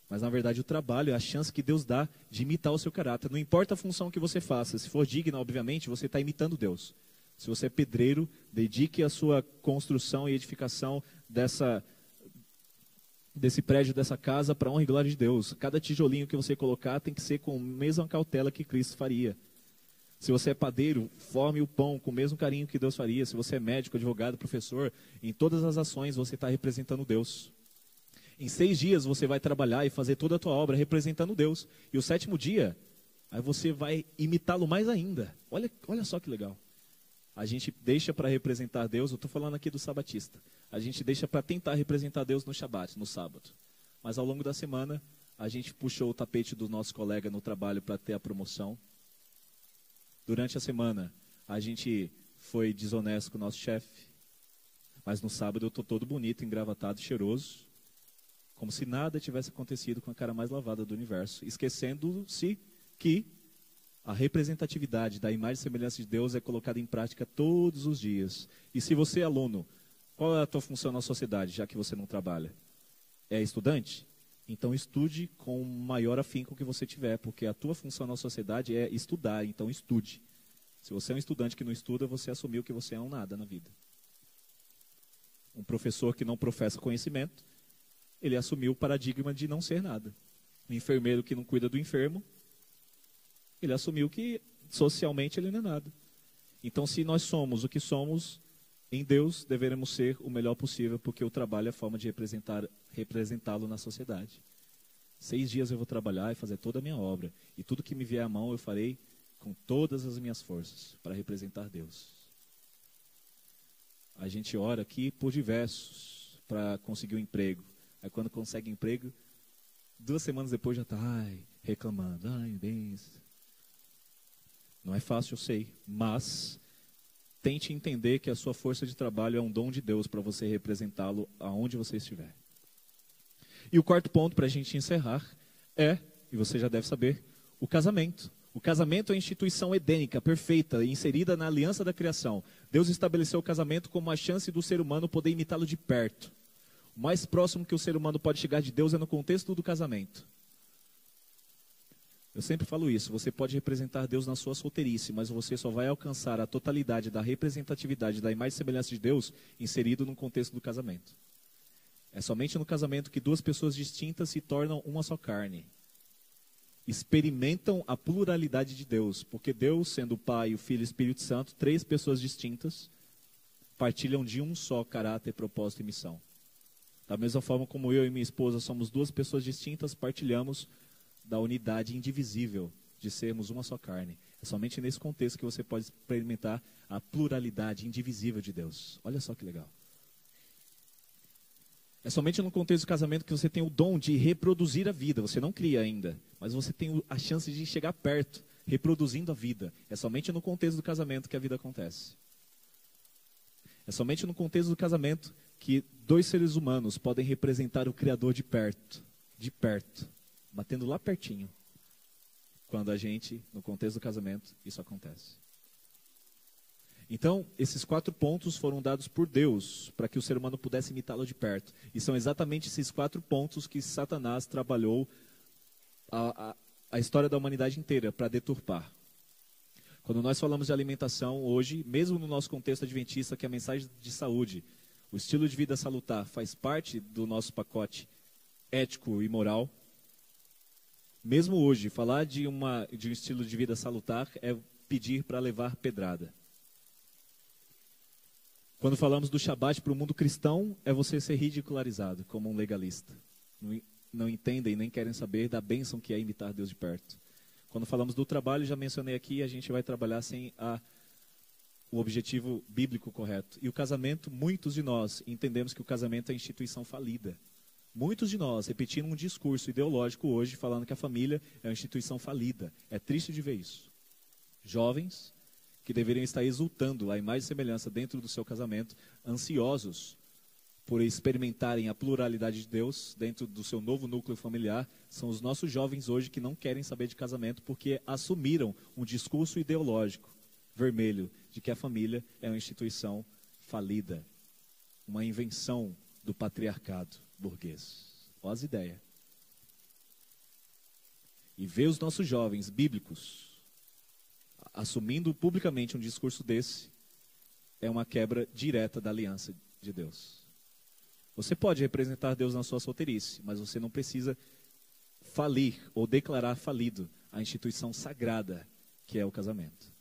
Mas na verdade o trabalho é a chance que Deus dá de imitar o seu caráter. Não importa a função que você faça, se for digna, obviamente, você está imitando Deus. Se você é pedreiro, dedique a sua construção e edificação dessa, desse prédio, dessa casa, para honra e glória de Deus. Cada tijolinho que você colocar tem que ser com a mesma cautela que Cristo faria. Se você é padeiro, forme o pão com o mesmo carinho que Deus faria. Se você é médico, advogado, professor, em todas as ações você está representando Deus. Em seis dias você vai trabalhar e fazer toda a tua obra representando Deus. E o sétimo dia, aí você vai imitá-lo mais ainda. Olha, olha só que legal. A gente deixa para representar Deus, eu estou falando aqui do sabatista. A gente deixa para tentar representar Deus no Shabat, no sábado. Mas ao longo da semana, a gente puxou o tapete do nosso colega no trabalho para ter a promoção Durante a semana, a gente foi desonesto com o nosso chefe, mas no sábado eu estou todo bonito, engravatado, cheiroso, como se nada tivesse acontecido com a cara mais lavada do universo, esquecendo-se que a representatividade da imagem e semelhança de Deus é colocada em prática todos os dias. E se você é aluno, qual é a tua função na sociedade, já que você não trabalha? É estudante? Então estude com o maior afinco que você tiver, porque a tua função na sociedade é estudar, então estude. Se você é um estudante que não estuda, você assumiu que você é um nada na vida. Um professor que não professa conhecimento, ele assumiu o paradigma de não ser nada. Um enfermeiro que não cuida do enfermo, ele assumiu que socialmente ele não é nada. Então, se nós somos o que somos em Deus, deveremos ser o melhor possível, porque o trabalho é a forma de representar representá-lo na sociedade. Seis dias eu vou trabalhar e fazer toda a minha obra. E tudo que me vier à mão eu farei com todas as minhas forças para representar Deus. A gente ora aqui por diversos para conseguir um emprego. Aí quando consegue emprego, duas semanas depois já está reclamando. Ai, bem. Não é fácil, eu sei. Mas tente entender que a sua força de trabalho é um dom de Deus para você representá-lo aonde você estiver. E o quarto ponto para a gente encerrar é, e você já deve saber, o casamento. O casamento é a instituição edênica, perfeita, inserida na aliança da criação. Deus estabeleceu o casamento como a chance do ser humano poder imitá-lo de perto. O mais próximo que o ser humano pode chegar de Deus é no contexto do casamento. Eu sempre falo isso, você pode representar Deus na sua solteirice, mas você só vai alcançar a totalidade da representatividade da imagem e semelhança de Deus inserido no contexto do casamento. É somente no casamento que duas pessoas distintas se tornam uma só carne. Experimentam a pluralidade de Deus, porque Deus, sendo o Pai, o Filho e o Espírito Santo, três pessoas distintas, partilham de um só caráter, propósito e missão. Da mesma forma como eu e minha esposa somos duas pessoas distintas, partilhamos da unidade indivisível de sermos uma só carne. É somente nesse contexto que você pode experimentar a pluralidade indivisível de Deus. Olha só que legal. É somente no contexto do casamento que você tem o dom de reproduzir a vida. Você não cria ainda, mas você tem a chance de chegar perto, reproduzindo a vida. É somente no contexto do casamento que a vida acontece. É somente no contexto do casamento que dois seres humanos podem representar o Criador de perto, de perto, batendo lá pertinho. Quando a gente, no contexto do casamento, isso acontece. Então, esses quatro pontos foram dados por Deus para que o ser humano pudesse imitá-lo de perto. E são exatamente esses quatro pontos que Satanás trabalhou a, a, a história da humanidade inteira para deturpar. Quando nós falamos de alimentação hoje, mesmo no nosso contexto adventista, que é a mensagem de saúde, o estilo de vida salutar faz parte do nosso pacote ético e moral. Mesmo hoje, falar de, uma, de um estilo de vida salutar é pedir para levar pedrada. Quando falamos do Shabat para o mundo cristão, é você ser ridicularizado como um legalista. Não, não entendem nem querem saber da bênção que é imitar Deus de perto. Quando falamos do trabalho, já mencionei aqui, a gente vai trabalhar sem a, o objetivo bíblico correto. E o casamento, muitos de nós entendemos que o casamento é instituição falida. Muitos de nós repetindo um discurso ideológico hoje, falando que a família é uma instituição falida. É triste de ver isso. Jovens que deveriam estar exultando a imagem e semelhança dentro do seu casamento, ansiosos por experimentarem a pluralidade de Deus dentro do seu novo núcleo familiar, são os nossos jovens hoje que não querem saber de casamento porque assumiram um discurso ideológico vermelho de que a família é uma instituição falida, uma invenção do patriarcado burguês. Olha as ideias. E ver os nossos jovens bíblicos assumindo publicamente um discurso desse, é uma quebra direta da aliança de Deus. Você pode representar Deus na sua solteirice, mas você não precisa falir ou declarar falido a instituição sagrada que é o casamento.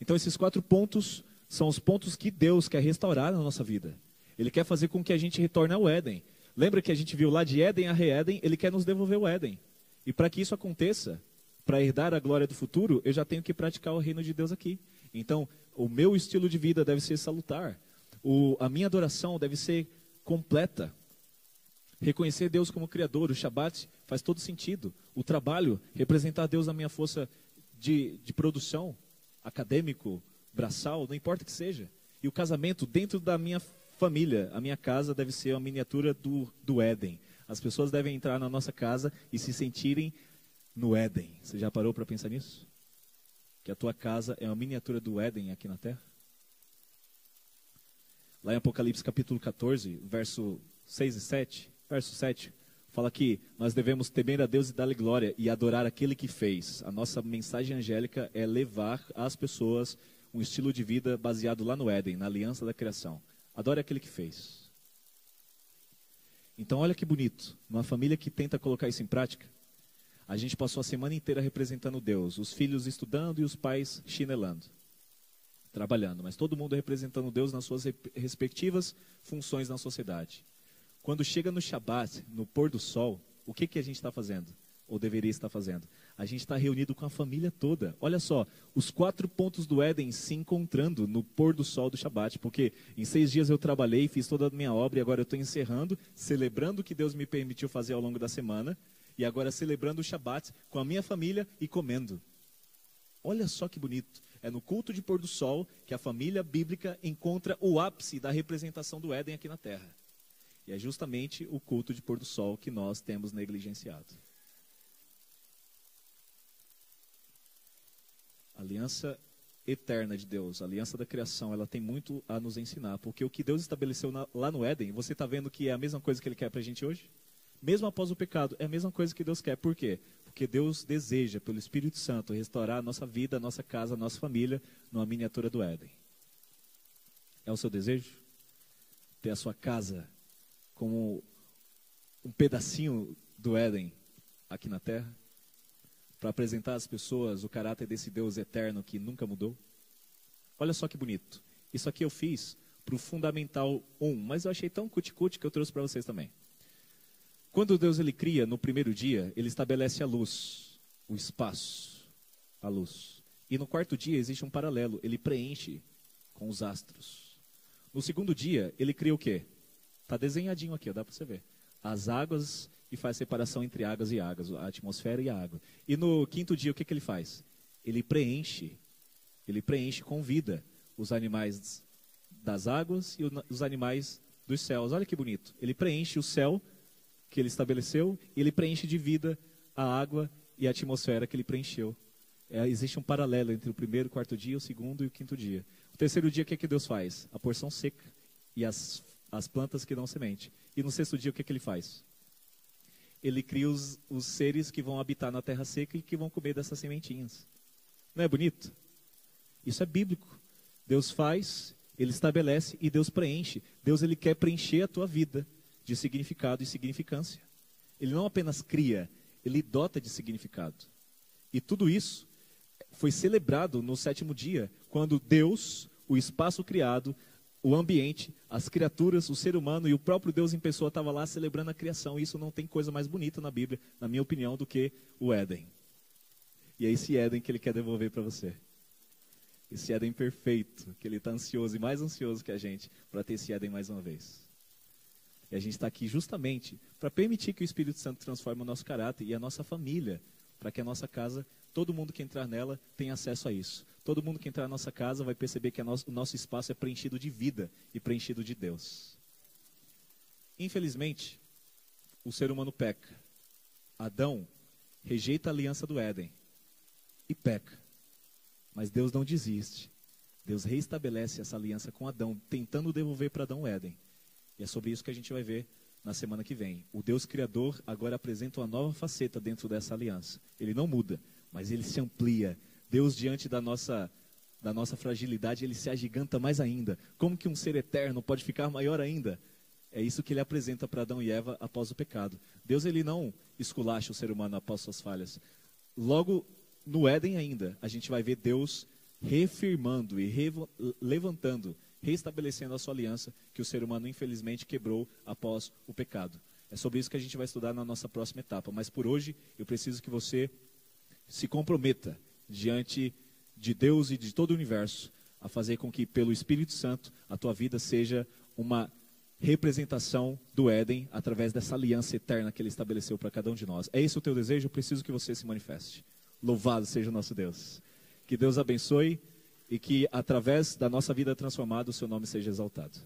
Então, esses quatro pontos são os pontos que Deus quer restaurar na nossa vida. Ele quer fazer com que a gente retorne ao Éden. Lembra que a gente viu lá de Éden a Re-Éden? Ele quer nos devolver o Éden. E para que isso aconteça, para herdar a glória do futuro, eu já tenho que praticar o reino de Deus aqui. Então, o meu estilo de vida deve ser salutar. O, a minha adoração deve ser completa. Reconhecer Deus como Criador, o Shabat faz todo sentido. O trabalho, representar Deus na minha força de, de produção, acadêmico, braçal, não importa que seja. E o casamento dentro da minha família, a minha casa deve ser uma miniatura do, do Éden. As pessoas devem entrar na nossa casa e se sentirem no Éden. Você já parou para pensar nisso? Que a tua casa é uma miniatura do Éden aqui na terra? Lá em Apocalipse capítulo 14, verso 6 e 7, verso 7, fala que nós devemos temer a Deus e dar-lhe glória e adorar aquele que fez. A nossa mensagem angélica é levar às pessoas um estilo de vida baseado lá no Éden, na aliança da criação. Adore aquele que fez. Então, olha que bonito, uma família que tenta colocar isso em prática. A gente passou a semana inteira representando Deus, os filhos estudando e os pais chinelando, trabalhando, mas todo mundo representando Deus nas suas respectivas funções na sociedade. Quando chega no Shabat, no pôr do sol, o que, que a gente está fazendo? Ou deveria estar fazendo? A gente está reunido com a família toda. Olha só, os quatro pontos do Éden se encontrando no pôr do sol do Shabat, porque em seis dias eu trabalhei, fiz toda a minha obra e agora eu estou encerrando, celebrando o que Deus me permitiu fazer ao longo da semana e agora celebrando o Shabat com a minha família e comendo. Olha só que bonito. É no culto de pôr do sol que a família bíblica encontra o ápice da representação do Éden aqui na terra. E é justamente o culto de pôr do sol que nós temos negligenciado. Aliança eterna de Deus, a aliança da criação, ela tem muito a nos ensinar, porque o que Deus estabeleceu na, lá no Éden, você está vendo que é a mesma coisa que Ele quer para a gente hoje? Mesmo após o pecado, é a mesma coisa que Deus quer. Por quê? Porque Deus deseja, pelo Espírito Santo, restaurar a nossa vida, a nossa casa, a nossa família, numa miniatura do Éden. É o seu desejo? Ter a sua casa como um pedacinho do Éden aqui na terra? Para apresentar às pessoas o caráter desse Deus eterno que nunca mudou? Olha só que bonito. Isso aqui eu fiz para o Fundamental 1, mas eu achei tão cuticute que eu trouxe para vocês também. Quando Deus ele cria no primeiro dia, ele estabelece a luz, o espaço, a luz. E no quarto dia existe um paralelo, ele preenche com os astros. No segundo dia, ele cria o quê? Está desenhadinho aqui, ó, dá para você ver. As águas e faz separação entre águas e águas, a atmosfera e a água. E no quinto dia, o que, que ele faz? Ele preenche, ele preenche com vida os animais das águas e os animais dos céus. Olha que bonito. Ele preenche o céu que ele estabeleceu e ele preenche de vida a água e a atmosfera que ele preencheu. É, existe um paralelo entre o primeiro, o quarto dia, o segundo e o quinto dia. O terceiro dia, o que, que Deus faz? A porção seca e as, as plantas que dão semente. E no sexto dia, o que, que ele faz? Ele cria os, os seres que vão habitar na terra seca e que vão comer dessas sementinhas. Não é bonito? Isso é bíblico. Deus faz, ele estabelece e Deus preenche. Deus ele quer preencher a tua vida de significado e significância. Ele não apenas cria, ele dota de significado. E tudo isso foi celebrado no sétimo dia, quando Deus, o espaço criado, o ambiente, as criaturas, o ser humano e o próprio Deus em pessoa estava lá celebrando a criação. Isso não tem coisa mais bonita na Bíblia, na minha opinião, do que o Éden. E é esse Éden que ele quer devolver para você. Esse Éden perfeito, que ele está ansioso e mais ansioso que a gente para ter esse Éden mais uma vez. E a gente está aqui justamente para permitir que o Espírito Santo transforme o nosso caráter e a nossa família, para que a nossa casa, todo mundo que entrar nela, tenha acesso a isso. Todo mundo que entrar na nossa casa vai perceber que nosso, o nosso espaço é preenchido de vida e preenchido de Deus. Infelizmente, o ser humano peca. Adão rejeita a aliança do Éden e peca. Mas Deus não desiste. Deus reestabelece essa aliança com Adão, tentando devolver para Adão o Éden. E é sobre isso que a gente vai ver na semana que vem. O Deus Criador agora apresenta uma nova faceta dentro dessa aliança. Ele não muda, mas ele se amplia. Deus, diante da nossa, da nossa fragilidade, ele se agiganta mais ainda. Como que um ser eterno pode ficar maior ainda? É isso que ele apresenta para Adão e Eva após o pecado. Deus ele não esculacha o ser humano após suas falhas. Logo no Éden ainda, a gente vai ver Deus reafirmando e levantando reestabelecendo a sua aliança que o ser humano infelizmente quebrou após o pecado. É sobre isso que a gente vai estudar na nossa próxima etapa. Mas por hoje, eu preciso que você se comprometa diante de Deus e de todo o universo a fazer com que, pelo Espírito Santo, a tua vida seja uma representação do Éden através dessa aliança eterna que ele estabeleceu para cada um de nós. É esse o teu desejo? Eu preciso que você se manifeste. Louvado seja o nosso Deus. Que Deus abençoe e que através da nossa vida transformada o seu nome seja exaltado.